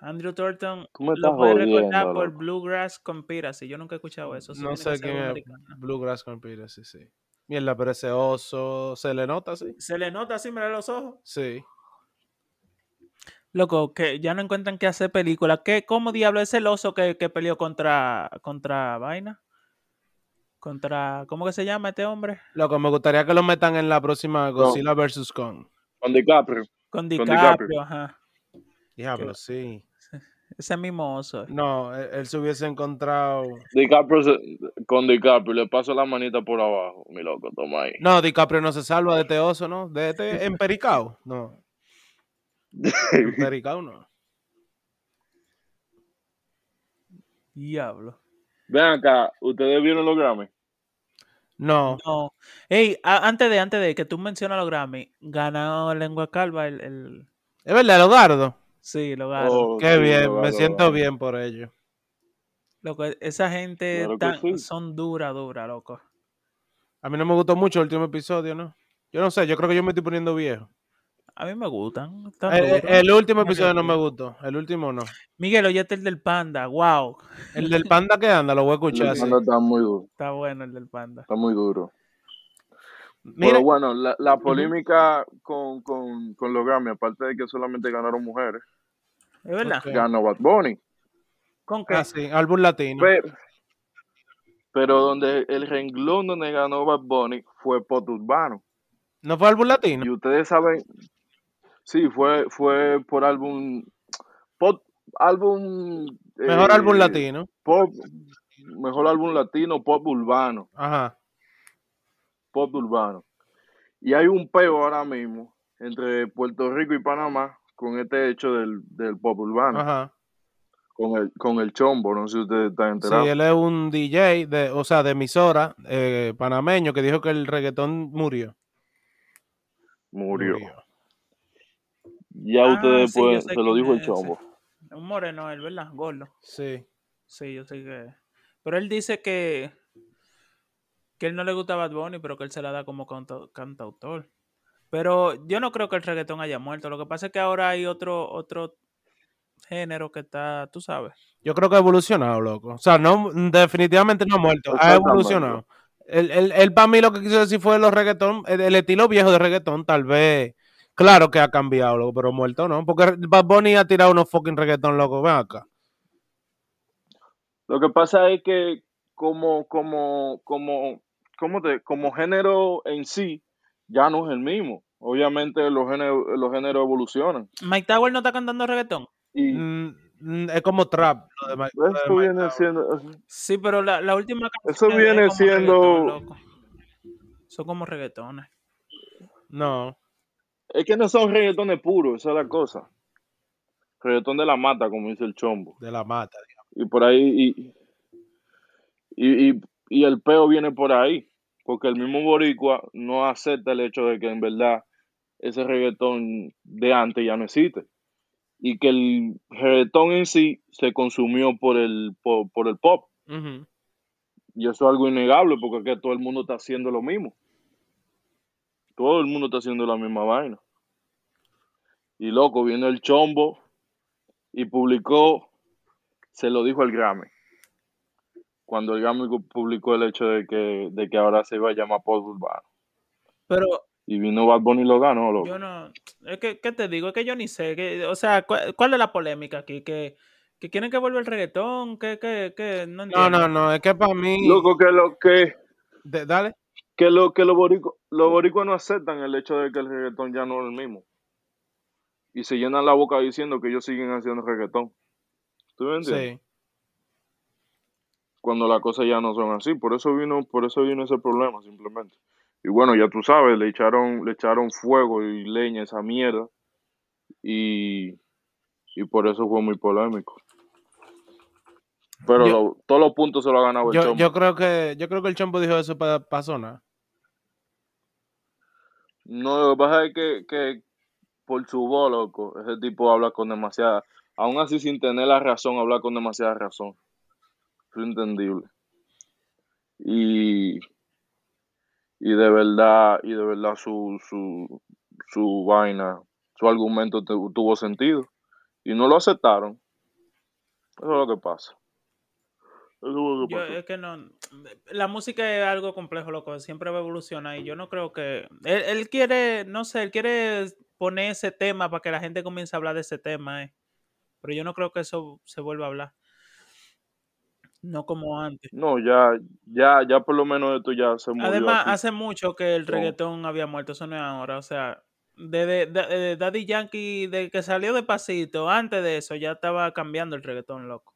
Andrew Thornton lo puedes recordar por. Bluegrass Conspiracy. Yo nunca he escuchado eso. No sé quién es. Bluegrass Conspiracy, sí. Mierda, pero ese oso, ¿se le nota así? Se le nota así, mira los ojos. Sí. Loco, que ya no encuentran qué hacer película. ¿Qué, ¿Cómo diablo es el oso que, que peleó contra, contra Vaina? Contra, ¿cómo que se llama este hombre? Loco, me gustaría que lo metan en la próxima Godzilla vs. Kong. Con DiCaprio. Con DiCaprio. DiCaprio, ajá. Diablo, sí. Ese mismo oso. No, él, él se hubiese encontrado... DiCaprio se- con DiCaprio le paso la manita por abajo. Mi loco, toma ahí. No, DiCaprio no se salva de este oso, ¿no? De este empericao. No. Empericao no. Diablo. Ven acá, ¿ustedes vieron los Grammy? No. No. Ey, antes de, antes de que tú mencionas los Grammy, ganó Lengua Calva el, el- Es verdad, lo gardo. Sí, lo ganó. Oh, Qué sí, bien, lo me siento bien por ello. Loco, esa gente Claro tan- sí. son dura, dura, loco. A mí no me gustó mucho el último episodio, ¿no? Yo no sé, yo creo que yo me estoy poniendo viejo. A mí me gustan. están El, duros. el último episodio no me gustó, el último no. Miguel, oye, el del panda. Wow. El del panda que anda, lo voy a escuchar. El panda está muy duro. Está bueno el del panda. Está muy duro. Mira, Pero bueno, la, la polémica con, con, con los Grammy, aparte de que solamente ganaron mujeres, ¿Es verdad? Ganó Bad Bunny. ¿Con qué? ah, sí, álbum latino. Pero, pero donde el renglón donde ganó Bad Bunny fue Pop Urbano. ¿No fue álbum latino? Y ustedes saben, sí, fue, fue por álbum, pop, álbum... Mejor eh, álbum latino. Pop, mejor álbum latino, pop urbano, Ajá. pop urbano. Y hay un peo ahora mismo entre Puerto Rico y Panamá con este hecho del, del pop urbano, Ajá. con el, con el chombo, no sé si ustedes están Sí, enterados. él es un DJ, de, o sea, de emisora eh, panameño que dijo que el reggaetón murió. Murió. Ya Ah, ustedes sí, pueden, se lo dijo el es chombo. Un moreno, él, ¿verdad? Gordo. Sí. Sí, yo sé que. Pero él dice que. Que él no le gusta Bad Bunny, pero que él se la da como canta- cantautor. Pero yo no creo que el reggaetón haya muerto. Lo que pasa es que ahora hay otro, otro género que está, tú sabes. Yo creo que ha evolucionado, loco. O sea, no, definitivamente no ha muerto, ha evolucionado. Él, él, él para mí lo que quiso decir fue los reggaetón, el, el estilo viejo de reggaetón, tal vez. Claro que ha cambiado, loco, pero muerto no. Porque Bad Bunny ha tirado unos fucking reggaetón, loco. Ven acá. Lo que pasa es que como, como, como, como, te, como género en sí, ya no es el mismo. Obviamente los géneros, los géneros evolucionan. Mike Tower no está cantando reggaetón. Y Mm, mm, es como trap. Lo de Mike- lo de Mike viene Tower. siendo... Sí, pero la, la última Eso canción viene es como siendo-. Son como reggaetones. No. Es que no son reggaetones puros, esa es la cosa. Reggaetón de la mata, como dice el chombo. De la mata. Y por ahí, y, y, y, y el peo viene por ahí. Porque el mismo boricua no acepta el hecho de que en verdad ese reggaetón de antes ya no existe. Y que el reggaetón en sí se consumió por el, por, por el pop. Y eso es algo innegable porque es que todo el mundo está haciendo lo mismo. Todo el mundo está haciendo la misma vaina. Y loco, viene el chombo y publicó, se lo dijo el Grammy. Cuando el Grammy publicó el hecho de que, de que ahora se iba a llamar Pop Urbano. Pero Y vino Bad Bunny y lo ganó, loco. yo no. Es que, ¿qué te digo? Es que yo ni sé. Que, o sea, ¿cuál, cuál es la polémica aquí? ¿Que, que quieren que vuelva el reggaetón? ¿Que, que, que no No, no, no. Es que para mí. Loco, que lo que, de- dale. Que lo que los boricuas los boricuas no aceptan el hecho de que el reggaetón ya no es el mismo. Y se llenan la boca diciendo que ellos siguen haciendo reggaetón. ¿Tú me entiendes? Sí. cuando las cosas ya no son así. Por eso vino, por eso vino ese problema, simplemente. Y bueno, ya tú sabes, le echaron, le echaron fuego y leña a esa mierda. Y, y por eso fue muy polémico. Pero Yo- lo- todos los puntos se lo ha ganado el Yo, Chombo. yo creo que yo creo que el chombo dijo eso para pa sonar. No, lo que pasa es que, que por su voz, loco, ese tipo habla con demasiada, aún así sin tener la razón, habla con demasiada razón. Es entendible. Y, y de verdad, y de verdad su, su, su vaina, su argumento tu- tuvo sentido. Y no lo aceptaron. Eso es lo que pasa. Eso es lo que Yo, es que no. La música es algo complejo, loco. Siempre va a evolucionar. Y yo no creo que. Él, él quiere, no sé, él quiere poner ese tema para que la gente comience a hablar de ese tema, eh. Pero yo no creo que eso se vuelva a hablar. No como antes. No, ya, ya, ya por lo menos esto ya se murió. Además, aquí. hace mucho que el No. reggaetón había muerto. Eso no es ahora. O sea, desde de, de Daddy Yankee, de que salió de pasito, antes de eso, ya estaba cambiando el reggaetón, loco.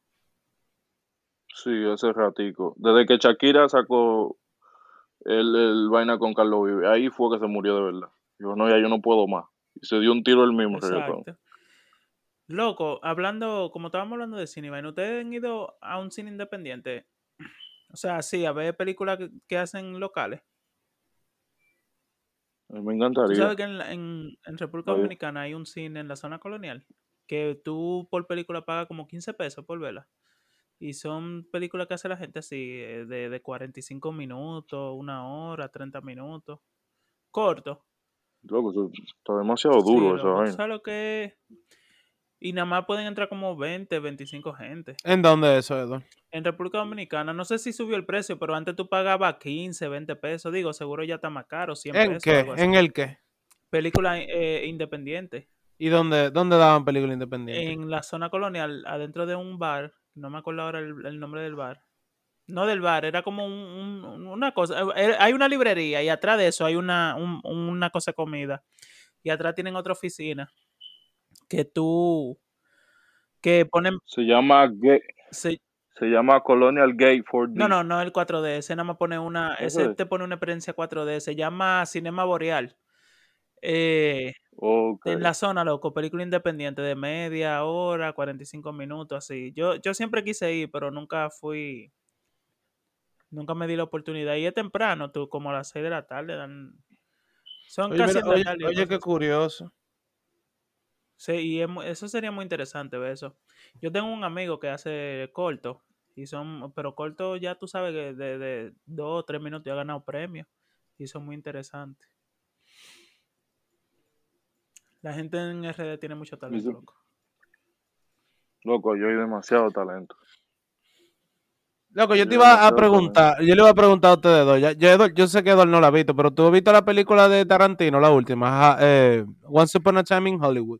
Sí, ese ratico. Desde que Shakira sacó el, el vaina con Carlos Vive, ahí fue que se murió de verdad. Dijo, no, ya yo no puedo más. Y se dio un tiro el mismo. Exacto. Loco, hablando, como estábamos hablando de cine, ¿ustedes han ido a un cine independiente? O sea, sí, a ver películas que, que hacen locales. Me Tú encantaría. sabes que en, en, en República Oye. Dominicana hay un cine en la zona colonial que tú por película pagas como 15 pesos por verla. Y son películas que hace la gente así, eh, de, de 45 minutos, una hora, 30 minutos. Corto. Loco, está demasiado duro Sí, esa loco, ¿tú vaina. sabes lo que? Y nada más pueden entrar como 20, 25 gente. ¿En dónde es eso, Edo? En República Dominicana, no sé si subió el precio, pero antes tú pagabas 15, 20 pesos. Digo, seguro ya está más caro, 100 ¿En pesos. qué? algo así. ¿En el qué? Película eh, independiente. ¿Y dónde, dónde daban película independiente? En la zona colonial, adentro de un bar, no me acuerdo ahora el, el nombre del bar. No del bar, era como un- un- una cosa. eh, Hay una librería y atrás de eso hay una, un- una cosa de comida. Y atrás tienen otra oficina que tú, que ponen, Se llama Gay- se- se llama Colonial Gate 4D. no, no, no el 4D, ese nada más pone una, ese es. te pone una experiencia 4D, se llama Cinema Boreal. Eh, En la zona, loco, película independiente de media hora, 45 minutos, así. Yo, yo siempre quise ir, pero nunca fui, nunca me di la oportunidad. Y es temprano, tú, como a las 6 de la tarde. dan- Son Oye, casi mira, oye, tarde, oye, cosas qué curioso. Sí, y es eso sería muy interesante ver eso. Yo tengo un amigo que hace corto, y son, pero corto ya tú sabes que de, de dos o tres minutos ya ha ganado premios, y son muy interesantes. La gente en RD tiene mucho talento, loco. Loco, yo hay demasiado talento. Loco, yo te iba a preguntar, yo le iba a preguntar a ustedes dos. ya- yo, yo sé que Edward no la ha visto, pero tú has visto la película de Tarantino, la última, eh, Once Upon a Time in Hollywood.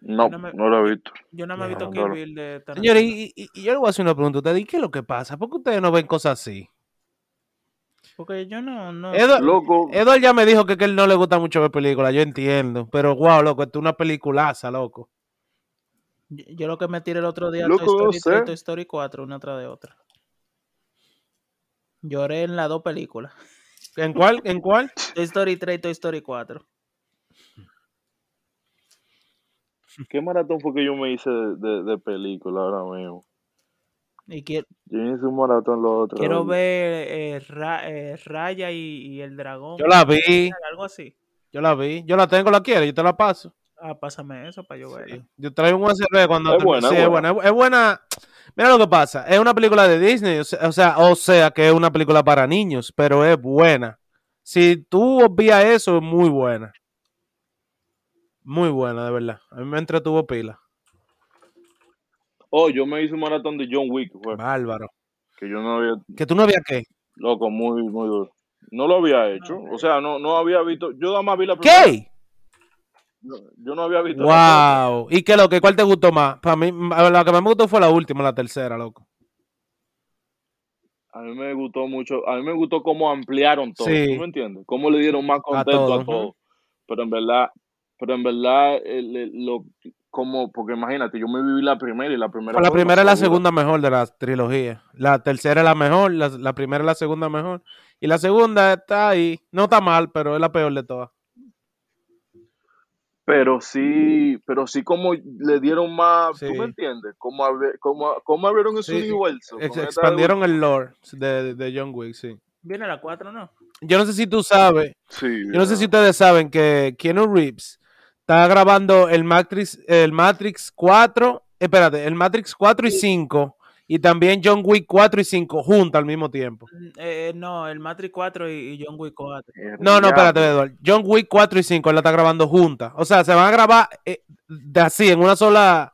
No, no me- no lo he visto. Yo no me he visto No, Kill Bill de Tarantino. Señores, y, y- y yo le voy a hacer una pregunta a ustedes. ¿Y qué es lo que pasa? ¿Por qué ustedes no ven cosas así? Porque yo no, no. Edward, Loco, Edward ya me dijo que, que él no le gusta mucho ver películas, yo entiendo. Pero wow, loco, esto es una peliculaza, loco. Yo, yo lo que me tiré el otro día Loco, Toy no Story 3 sé. y Toy Story 4, una tras de otra. Lloré en las dos películas. ¿En cuál? ¿En cuál? Toy Story 3 y Toy Story 4. ¿qué maratón fue que yo me hice de, de, de película ahora mismo? Y quiero, Yo hice un maratón los otros. quiero ver eh, Ra- eh, Raya y, y el dragón. Yo la vi, Algo así. yo la vi. Yo la tengo, la quiero, yo te la paso. Ah, pásame eso para yo verla. Yo traigo un USB cuando Es buena, sí, es es buena. buena. Es buena. Mira lo que pasa. Es una película de Disney. O sea, o sea, o sea, que es una película para niños, pero es buena. Si tú obvias eso, es muy buena. Muy buena, de verdad. A mí me entretuvo pila. Oh, yo me hice un maratón de John Wick, güey, Bárbaro. que yo no había, Que tú no habías qué. loco, muy, muy duro. No lo había hecho, o sea, no, no había visto, yo nada más vi la primera. ¿Qué? No, yo no había visto Wow. ¿Y qué lo que? ¿Cuál te gustó más? Para mí, la que más me gustó fue la última, la tercera, loco. A mí me gustó mucho, a mí me gustó cómo ampliaron todo, Sí. ¿tú me entiendes? Cómo le dieron más contexto todo, a todo. Pero en verdad, pero en verdad, el- el- lo, como, porque imagínate, yo me viví la primera y la primera. la primera es la segunda mejor de la trilogía. La tercera es la mejor, la, la primera es la segunda mejor. Y la segunda está ahí. No está mal, pero es la peor de todas. Pero sí, pero sí como le dieron más, ¿tú me entiendes? Como, abri- como, como abrieron ese Sí, universo. Ex- expandieron el lore de, de John Wick, sí. Viene la 4, ¿no? Yo no sé si tú sabes, Sí, yo no sé si ustedes saben que Keanu Reeves está grabando el Matrix, el Matrix 4, espérate, el Matrix 4 y 5 y también John Wick 4 y 5 juntos al mismo tiempo. Mm, eh, no, el Matrix 4 y, y John Wick 4. El No, no, espérate. Edward. John Wick 4 y 5 él la está grabando juntas. O sea, se van a grabar eh, de así, en una sola.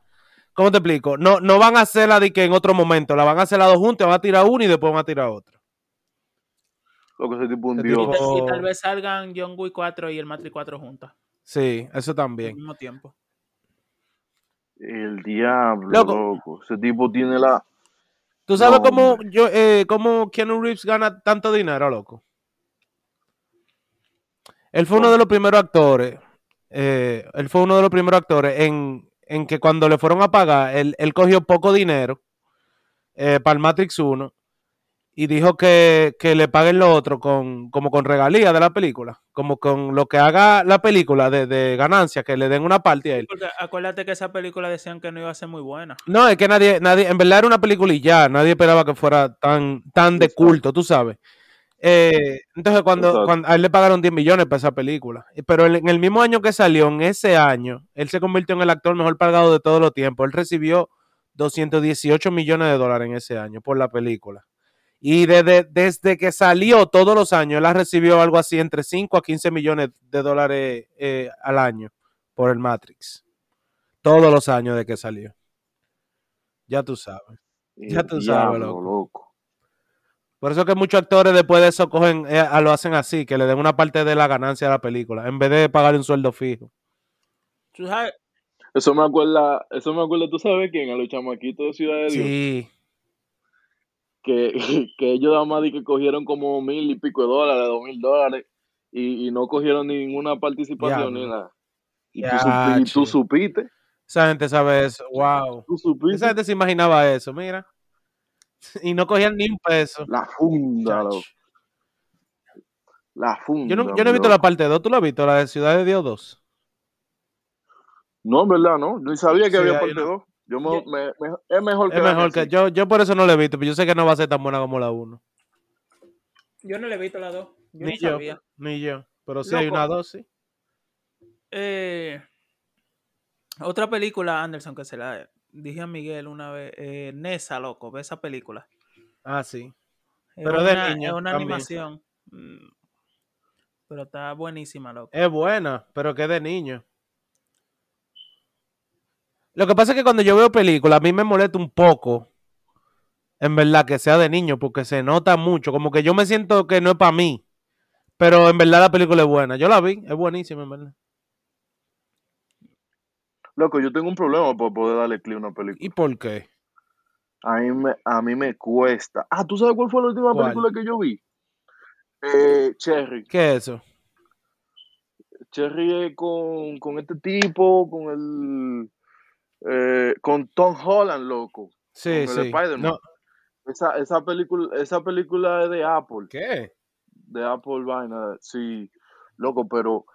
¿Cómo te explico? No, no van a hacerla de que en otro momento. La van a hacer las dos juntas, van a tirar una y después van a tirar otra. Lo que ese tipo un dios. Y, ta- y tal vez salgan John Wick 4 y el Matrix 4 juntas Sí, eso al también. mismo tiempo. El diablo, Loco. loco. Ese tipo tiene la. ¿Tú sabes No, cómo, yo, eh, cómo Keanu Reeves gana tanto dinero, loco? Él fue uno de los primeros actores. eh, él fue uno de los primeros actores en, en que cuando le fueron a pagar, él, él cogió poco dinero eh, para el Matrix 1 y dijo que, que le paguen lo otro con, como con regalías de la película, como con lo que haga la película de, de ganancia, que le den una parte a él. Porque acuérdate que esa película decían que no iba a ser muy buena. No, es que nadie, nadie, en verdad era una película y ya, nadie esperaba que fuera tan, tan de culto, tú sabes. Eh, entonces, cuando, cuando a él le pagaron 10 millones para esa película, pero en el mismo año que salió, en ese año, él se convirtió en el actor mejor pagado de todos los tiempos. Él recibió 218 millones de dólares en ese año por la película. Y desde, desde que salió todos los años, él ha recibido algo así entre 5 a 15 millones de dólares eh, al año por el Matrix. Todos los años de que salió. Ya tú sabes. Ya tú sabes, loco. Por eso que muchos actores después de eso cogen, eh, a- lo hacen así, que le den una parte de la ganancia a la película, en vez de pagarle un sueldo fijo. Eso me acuerda, eso me acuerda, ¿tú sabes quién? A los chamaquitos de Ciudad de Dios. Sí, Que, que ellos nada más que cogieron como mil y pico de dólares, dos mil dólares, y, y no cogieron ninguna participación ni nada. Y tú, y supiste, esa gente sabe eso. Wow. tú supiste. Esa gente se imaginaba eso, mira. Y no cogían ni un peso. La funda, loco. La funda. Yo no, yo no he visto la parte 2, ¿tú la has visto? La de Ciudad de Dios 2. No, en verdad, no. Yo sabía que Sí, había parte una- 2. Yo me, me- me- es mejor que Es la mejor que yo, yo por eso no la he visto, pero yo sé que no va a ser tan buena como la 1. yo no le he visto dos. Yo Ni no yo, sabía. ni yo. Pero sí hay una 2, sí. Eh, otra película, Anderson, que se la dije a Miguel una vez. Eh, Nessa, loco, ve esa película. Ah, sí. Es Pero de una, niño Es una también. animación. mm, Pero está buenísima, loco. Es buena, pero que es de niño. Lo que pasa es que cuando yo veo películas, a mí me molesta un poco en verdad, que sea de niño, porque se nota mucho. Como que yo me siento que no es para mí. Pero en verdad la película es buena. Yo la vi, es buenísima, en verdad. Loco, yo tengo un problema por poder darle clic a una película. ¿Y por qué? A mí me, a mí me cuesta. Ah, ¿tú sabes cuál fue la última ¿Cuál? película que yo vi? Eh, Cherry. ¿Qué es eso? Cherry es con, con este tipo, con el... eh, con Tom Holland, loco. Sí, Con sí. No, Esa, esa, película, esa película es de Apple. ¿Qué? De Apple Vaina. Sí, loco, pero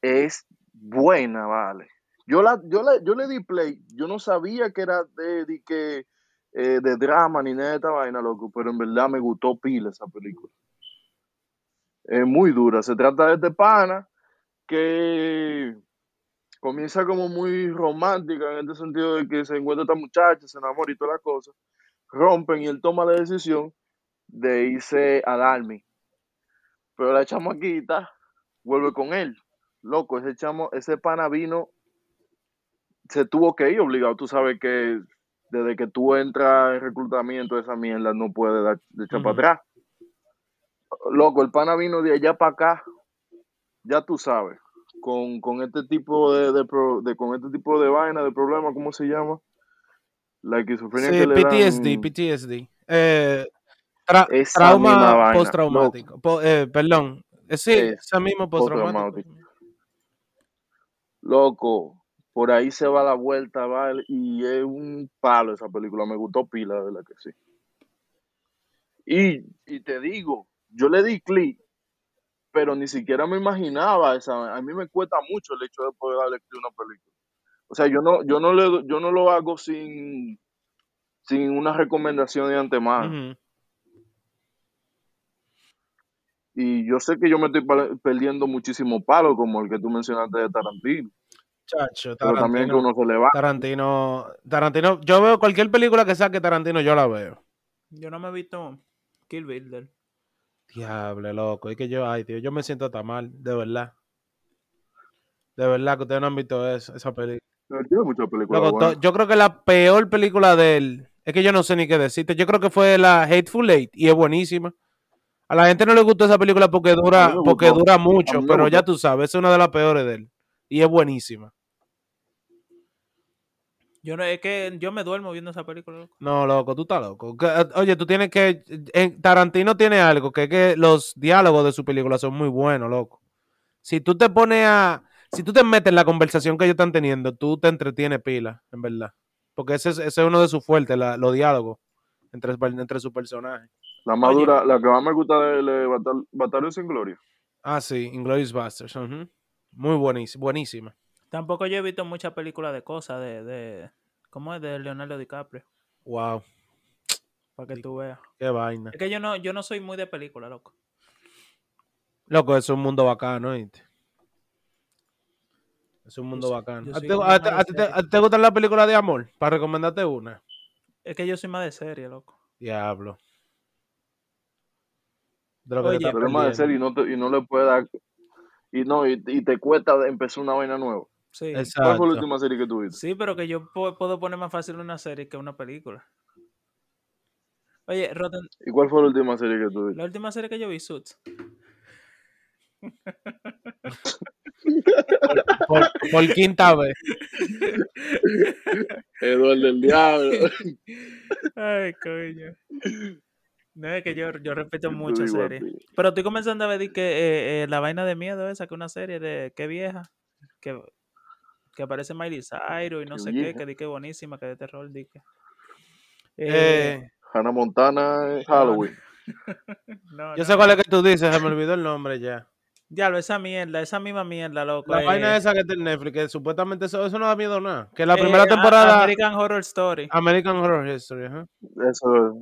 es buena, vale. Yo, la, yo, le, yo le di play. Yo no sabía que era de, de, que, eh, de drama ni nada de esta vaina, loco. Pero en verdad me gustó pila esa película. Es muy dura. Se trata de este pana que comienza como muy romántica en este sentido de que se encuentra esta muchacha, se enamora y toda la cosa. Rompen y él toma la decisión de irse al army. Pero la chamaquita vuelve con él. Loco, ese chamo, ese pana vino, se tuvo que ir obligado. Tú sabes que desde que tú entras en reclutamiento, esa mierda no puede dar de echar para atrás. Loco, el pana vino de allá para acá, ya tú sabes, con, con este tipo de, de, pro- de- con este tipo de vaina, de problema, ¿cómo se llama? La esquizofrenia Sí, que le PTSD, dan- PTSD. Eh, tra- Esa misma trauma postraumático. Po- eh, perdón. Eh, sí, ese mismo postraumático. Loco, por ahí se va la vuelta, ¿vale? Y es un palo esa película, me gustó pila, de verdad que sí. Y, y te digo, yo le di clic, pero ni siquiera me imaginaba esa. A mí me cuesta mucho el hecho de poder darle una película. O sea, yo no, yo no le, yo no lo hago sin, sin una recomendación de antemano. Y yo sé que yo me estoy perdiendo muchísimo palo, como el que tú mencionaste de Tarantino. Chacho, Pero también que Tarantino. uno se le va. Tarantino, Tarantino, yo veo cualquier película que saque Tarantino, yo la veo. Yo no me he visto Kill Bill. Diable, loco. Es que yo, ay, tío, yo me siento tan mal, de verdad. De verdad que ustedes no han visto eso, esa película. Él Tiene muchas películas Loco, yo creo que la peor película de él, es que yo no sé ni qué decirte. Yo creo que fue la Hateful Eight y es buenísima. A la gente no le gustó esa película porque dura, porque dura mucho, pero ya tú sabes, es una de las peores de él. Y es buenísima. Yo no, es que yo me duermo viendo esa película. loco. No, loco, tú estás loco. Eh, Oye, tú tienes que. en- Tarantino tiene algo, que es que los diálogos de su película son muy buenos, loco. Si tú te pones a. Si tú te metes en la conversación que ellos están teniendo, tú te entretienes pila, en verdad. Porque ese es, ese es uno de sus fuertes, la- los diálogos entre, entre sus personajes. La más Oye. dura, la que más me gusta de él es Batal- Bastardos sin Gloria. Ah, sí, Inglourious Basterds. ujú. Muy buenísima, buenísima. Tampoco yo he visto muchas películas de cosas de, de. ¿Cómo es? De Leonardo DiCaprio. Wow, Para que tú veas. qué vaina. Es que yo no, yo no soy muy de película, loco. Loco, es un mundo bacano, ¿viste? Es un mundo bacano. yo ¿A soy a te- a gustan las películas de amor? Para recomendarte una. Es que yo soy más de serie, loco. Diablo. De lo que te Oye, estás Pero es más de serie y no, te, y no le puede dar. Y no, y, y te cuesta empezar una vaina nueva. Sí. ¿Cuál fue la Exacto. última serie que tuviste? Sí, pero que yo pu- puedo poner más fácil una serie que una película. Oye, Rotten, ¿Y cuál fue la última serie que tuviste? la última serie que yo vi, Suits. Por, por quinta vez. Eduardo del Diablo. Ay, coño. No, es que yo, yo respeto muchas series. Pero estoy comenzando a ver di que eh, eh, la vaina de miedo esa, que una serie de qué vieja, que, que aparece Miley Cyrus y no Qué sé vieja. qué, que di que buenísima, que de terror, di que. Eh, Eh, Hannah Montana es Halloween. no, yo no. sé cuál es que tú dices, se me olvidó el nombre ya. Diablo, esa mierda, esa misma mierda, loco. La eh, vaina esa que está en Netflix, que supuestamente eso, eso no da miedo nada. Que la eh, primera temporada American Horror Story. American Horror History, ajá. Eso, eso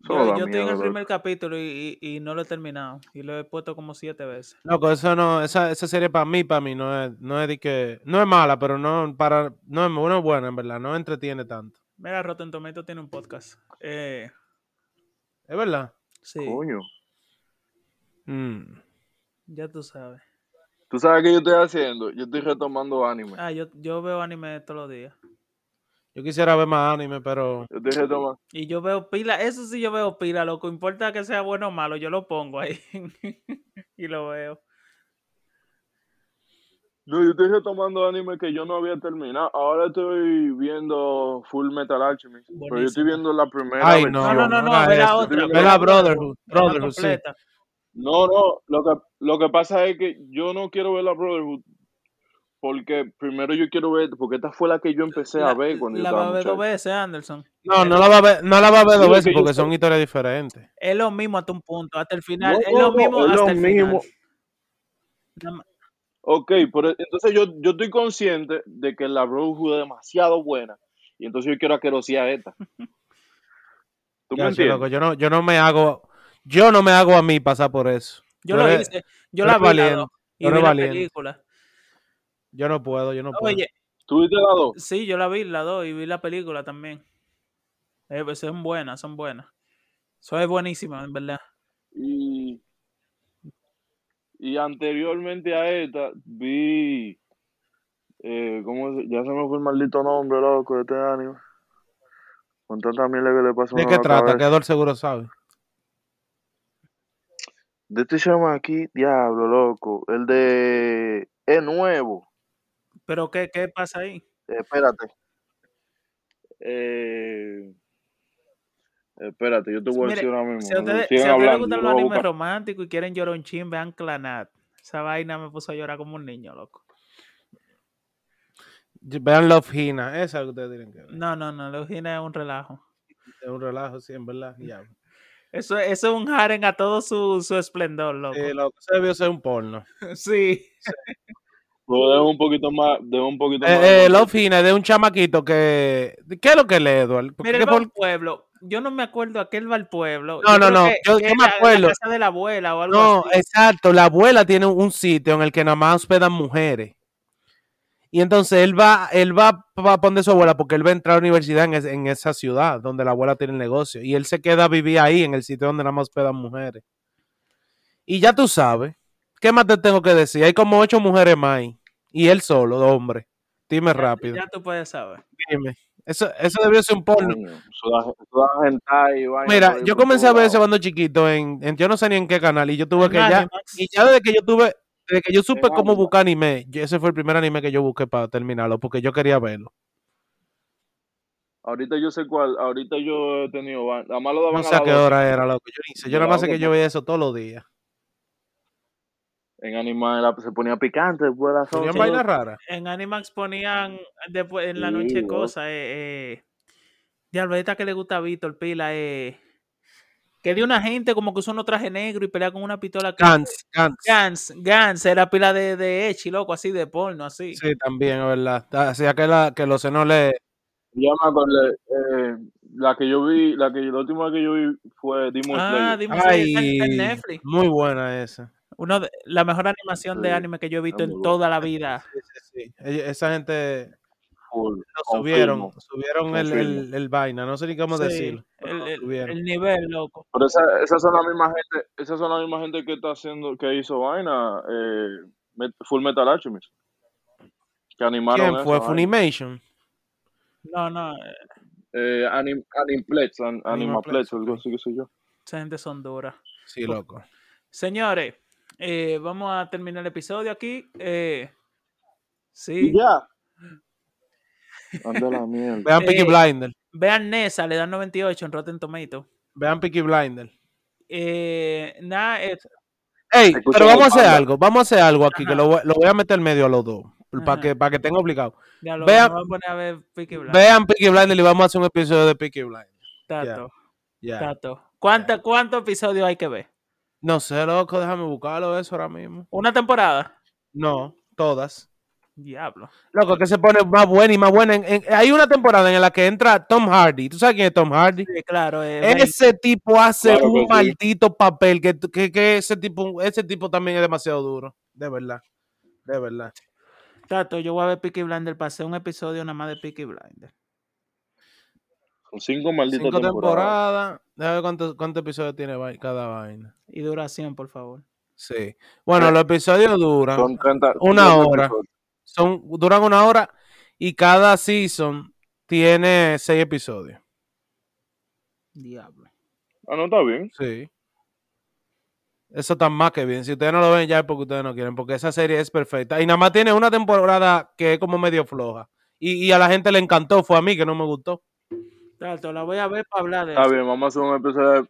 Yo, no estoy en el loco. primer capítulo y, y- y no lo he terminado. Y lo he puesto como siete veces. Loco, eso no, esa, esa serie para mí, para mí, no es, no es de que, no es mala, pero no para, no es, no es buena, en verdad, no entretiene tanto. Mira, Rotten Tomato tiene un podcast. Eh, Es verdad. sí, Coño. Mm. ya tú sabes. ¿Tú sabes qué yo estoy haciendo? Yo estoy retomando anime. Ah, yo, yo veo anime todos los días. Yo quisiera ver más anime, pero Yo estoy retomando. Y yo veo pila, eso sí yo veo pila, loco. Importa que sea bueno o malo, yo lo pongo ahí. y lo veo. No, yo estoy retomando anime que yo no había terminado. Ahora estoy viendo Full Metal Alchemist. Pero yo estoy viendo la primera Ay. No, no, no, no, hagas ve la otra. Ve la Brotherhood, Brotherhood, sí. completa. No, no, lo que, lo que pasa es que yo no quiero ver la Brotherhood porque primero yo quiero ver, porque esta fue la que yo empecé La, a ver cuando yo la va a ver dos veces, Anderson. no, no la va a ver, no la va a ver dos veces que yo porque son historias diferentes. Es lo mismo hasta un punto, hasta el final. No, es lo mismo es hasta lo el final. mismo. Ok, pero entonces yo, yo estoy consciente de que la Brotherhood es demasiado buena y entonces yo quiero asquerosidad esta. ¿Tú me entiendes? loco, yo no, yo no me hago, yo no me hago a mí pasar por eso. Yo Tú lo eres- hice. Yo la vi y vi la película. Yo no puedo, yo no puedo. Oye, ¿Tú viste la dos? sí, yo la vi las dos y vi la película también. Eh, pues son buenas, son buenas. Eso es buenísima, en verdad. Y, y anteriormente a esta vi, eh, ¿cómo se- ya se me fue el maldito nombre, loco, de este anime. Con tanta mierda que le pasa a ¿De qué la trata? cabeza. Que Edward seguro sabe. De este llama aquí, diablo, loco. El de... Es nuevo. Pero ¿qué, qué pasa ahí? Eh, espérate. Eh, espérate, yo te voy a decir ahora mismo. Si a ustedes, si ustedes les hablando, gustan yo los lo animes románticos y quieren llorar un chin, vean Clanat. Esa vaina me puso a llorar como un niño, loco. Vean Love Hina, esa es la que ustedes tienen que ver. No, no, no, Eugenia es un relajo. Es un relajo, sí, en verdad. Ya. Eso, eso es un harem a todo su, su esplendor, loco. Sí, lo que se debió ser un porno. Sí. Pero deja un poquito más, deja un poquito más. Eh, eh, Hina es de un chamaquito que. ¿Qué es lo que lee, Edward? Porque Mira, ¿qué él va por- al pueblo. Yo no me acuerdo a qué él va al pueblo. No, no, no, que- yo- que yo me la acuerdo. casa de la abuela o algo No, así. exacto. La abuela tiene un sitio en el que nada más hospedan mujeres. Y entonces él va, él va para poner su abuela porque él va a entrar a la universidad en, es- en esa ciudad donde la abuela tiene el negocio. Y él se queda a vivir ahí en el sitio donde nada más hospedan mujeres. Y ya tú sabes, ¿qué más te tengo que decir? Hay como ocho mujeres más ahí. Y él solo, hombre. Dime rápido. Ya tú puedes saber. Dime. Eso, eso debió ser un porno. Mira, yo comencé a ver eso lados. cuando chiquito, en, en- yo no sé ni en qué canal, y yo tuve que ya, y ya desde que yo tuve, desde que yo supe cómo buscar anime, ese fue el primer anime que yo busqué para terminarlo, porque yo quería verlo. Ahorita yo sé cuál, ahorita yo he tenido, va- nada más lo daban No a sé a qué 12. hora era, loco, yo sé, yo nada más sé que yo veía eso todos los días. En anime era- se ponía picante después de las Tenían 11. vainas raras. En Animax ponían después en la noche cosas. Eh, eh, diablo, esta que le gusta a Víctor Pila. Eh, que de una gente como que usa un traje negro y pelea con una pistola. Gans, Gans. Gans, Gans, era pila de, de Echi, loco, así de porno, así. Sí, también, es verdad. Hacía que, la, que los senos le... Me acordé, eh, la que yo vi, la que la última que yo vi fue Demon Ah, Slayer. Demon Slayer en- Netflix. muy buena esa. Uno de, la mejor animación de anime que yo he visto en toda la vida. Sí, sí, sí. Ella- Esa gente Full, lo subieron, confirmo. subieron el, confirmo. el, el vaina, no sé ni cómo Sí, decirlo. el, el- nivel, loco. Pero esa, esas son la misma gente, esas son la misma gente que está haciendo, que hizo vaina, eh, Full Metal Alchemist. Que animaron ¿Quién fue? Funimation. No, no, eh, Eh, anim, Animplex, an- Animaplex, Animaplex, algo ok. así que sé yo. esa gente son duras. Sí, loco. Señores, eh, vamos a terminar el episodio aquí. Eh, sí, ya. Anda la mierda. Vean Peaky Eh, Blinder. vean Nessa, le dan 98 en Rotten Tomato. Vean Peaky Blinder. Eh, nada, Ey, pero vamos a el hacer algo. Vamos a hacer algo aquí, que lo voy, lo voy a meter medio a los dos. Para que, para que tenga obligado. ya lo Vean- voy a poner a ver Peaky Blinders. Vean Peaky Blinder y vamos a hacer un episodio de Peaky Blinder. Tato, Ya. Tato. ¿Cuánta- ¿Cuántos episodios hay que ver? No sé, loco, déjame buscarlo eso ahora mismo. ¿Una temporada? No, todas. Diablo. Loco, que se pone más buena y más buena. En- en- hay una temporada en la que entra Tom Hardy. ¿Tú sabes quién es Tom Hardy? Sí, claro. eh, Ese tipo hace Claro un sí. maldito papel que, que, que ese tipo ese tipo también es demasiado duro. De verdad. De verdad. Tato, yo voy a ver Peaky Blinders. Pasé un episodio nada más de Peaky Blinders. Con cinco malditas Cinco temporadas. temporadas. Déjame ver cuántos cuántos episodios tiene cada vaina. Y duración, por favor. Sí. Bueno, los episodios duran. Son 30, Una 30 hora. episodios. Son, duran una hora y cada season tiene seis episodios. Diablo. Ah, no, está bien. Sí. Eso está más que bien. Si ustedes no lo ven ya es porque ustedes no quieren, porque esa serie es perfecta. Y nada más tiene una temporada que es como medio floja. Y, y a la gente le encantó, fue a mí que no me gustó. Tato, la voy a ver para hablar de Está eso. bien, vamos a hacer un episodio. de-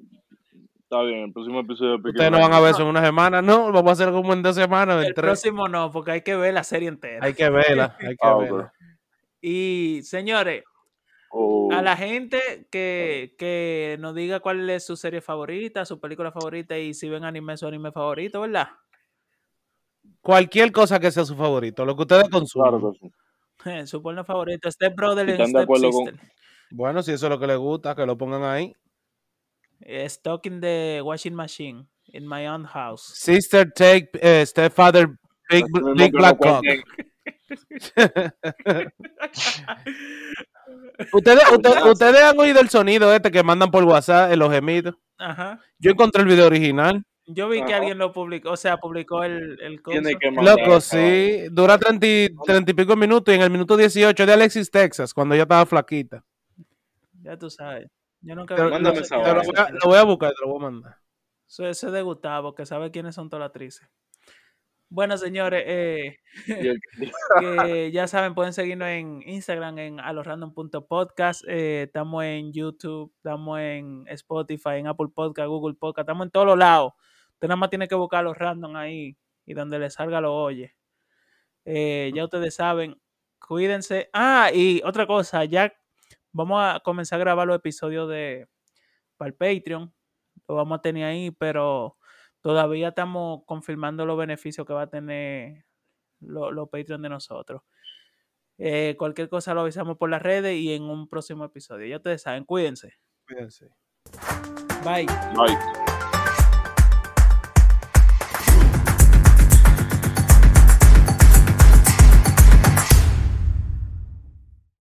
Está bien, el próximo episodio de Ustedes no van a ver eso en una semana, no, vamos a hacer como en dos semanas, en El tres. próximo no, porque hay que ver la serie entera. Hay que verla, hay que Ah, verla. Y señores, Oh, a la gente que, que nos diga cuál es su serie favorita, su película favorita y si ven anime, su anime favorito, ¿verdad? Cualquier cosa que sea su favorito, lo que ustedes consuman. claro sí. su porno favorito, Step Brother y están de Step acuerdo con- Sister. Bueno, si eso es lo que les gusta, que lo pongan ahí. Stuck in the washing machine in my own house. Sister take eh, stepfather big, big black cock. ¿Ustedes, ustedes, ustedes han oído el sonido este que mandan por WhatsApp en los gemidos. Ajá. Yo encontré el video original. Yo vi que alguien lo publicó, o sea, publicó el, el Tiene que mandar. Loco, sí. Dura 30, y- 30 y pico minutos y en el minuto 18 de Alexis, Texas, cuando ella estaba flaquita. Ya tú sabes. Yo nunca Mándame no sé esa lo, voy a, gente. lo voy a buscar, te lo voy a mandar. Eso, eso es de Gustavo, que sabe quiénes son todas las actrices. Bueno, señores, eh, que ya saben, pueden seguirnos en Instagram en alorandom.podcast. Eh, estamos en YouTube, estamos en Spotify, en Apple Podcast, Google Podcast, estamos en todos los lados. Usted nada más tiene que buscar los random ahí y donde le salga lo oye. Eh, ya ustedes saben, cuídense. Ah, y otra cosa, ya vamos a comenzar a grabar los episodios de para el Patreon. Lo vamos a tener ahí, pero todavía estamos confirmando los beneficios que va a tener los lo Patreon de nosotros. Eh, cualquier cosa lo avisamos por las redes y en un próximo episodio. Ya ustedes saben, cuídense. Cuídense. Bye. Bye.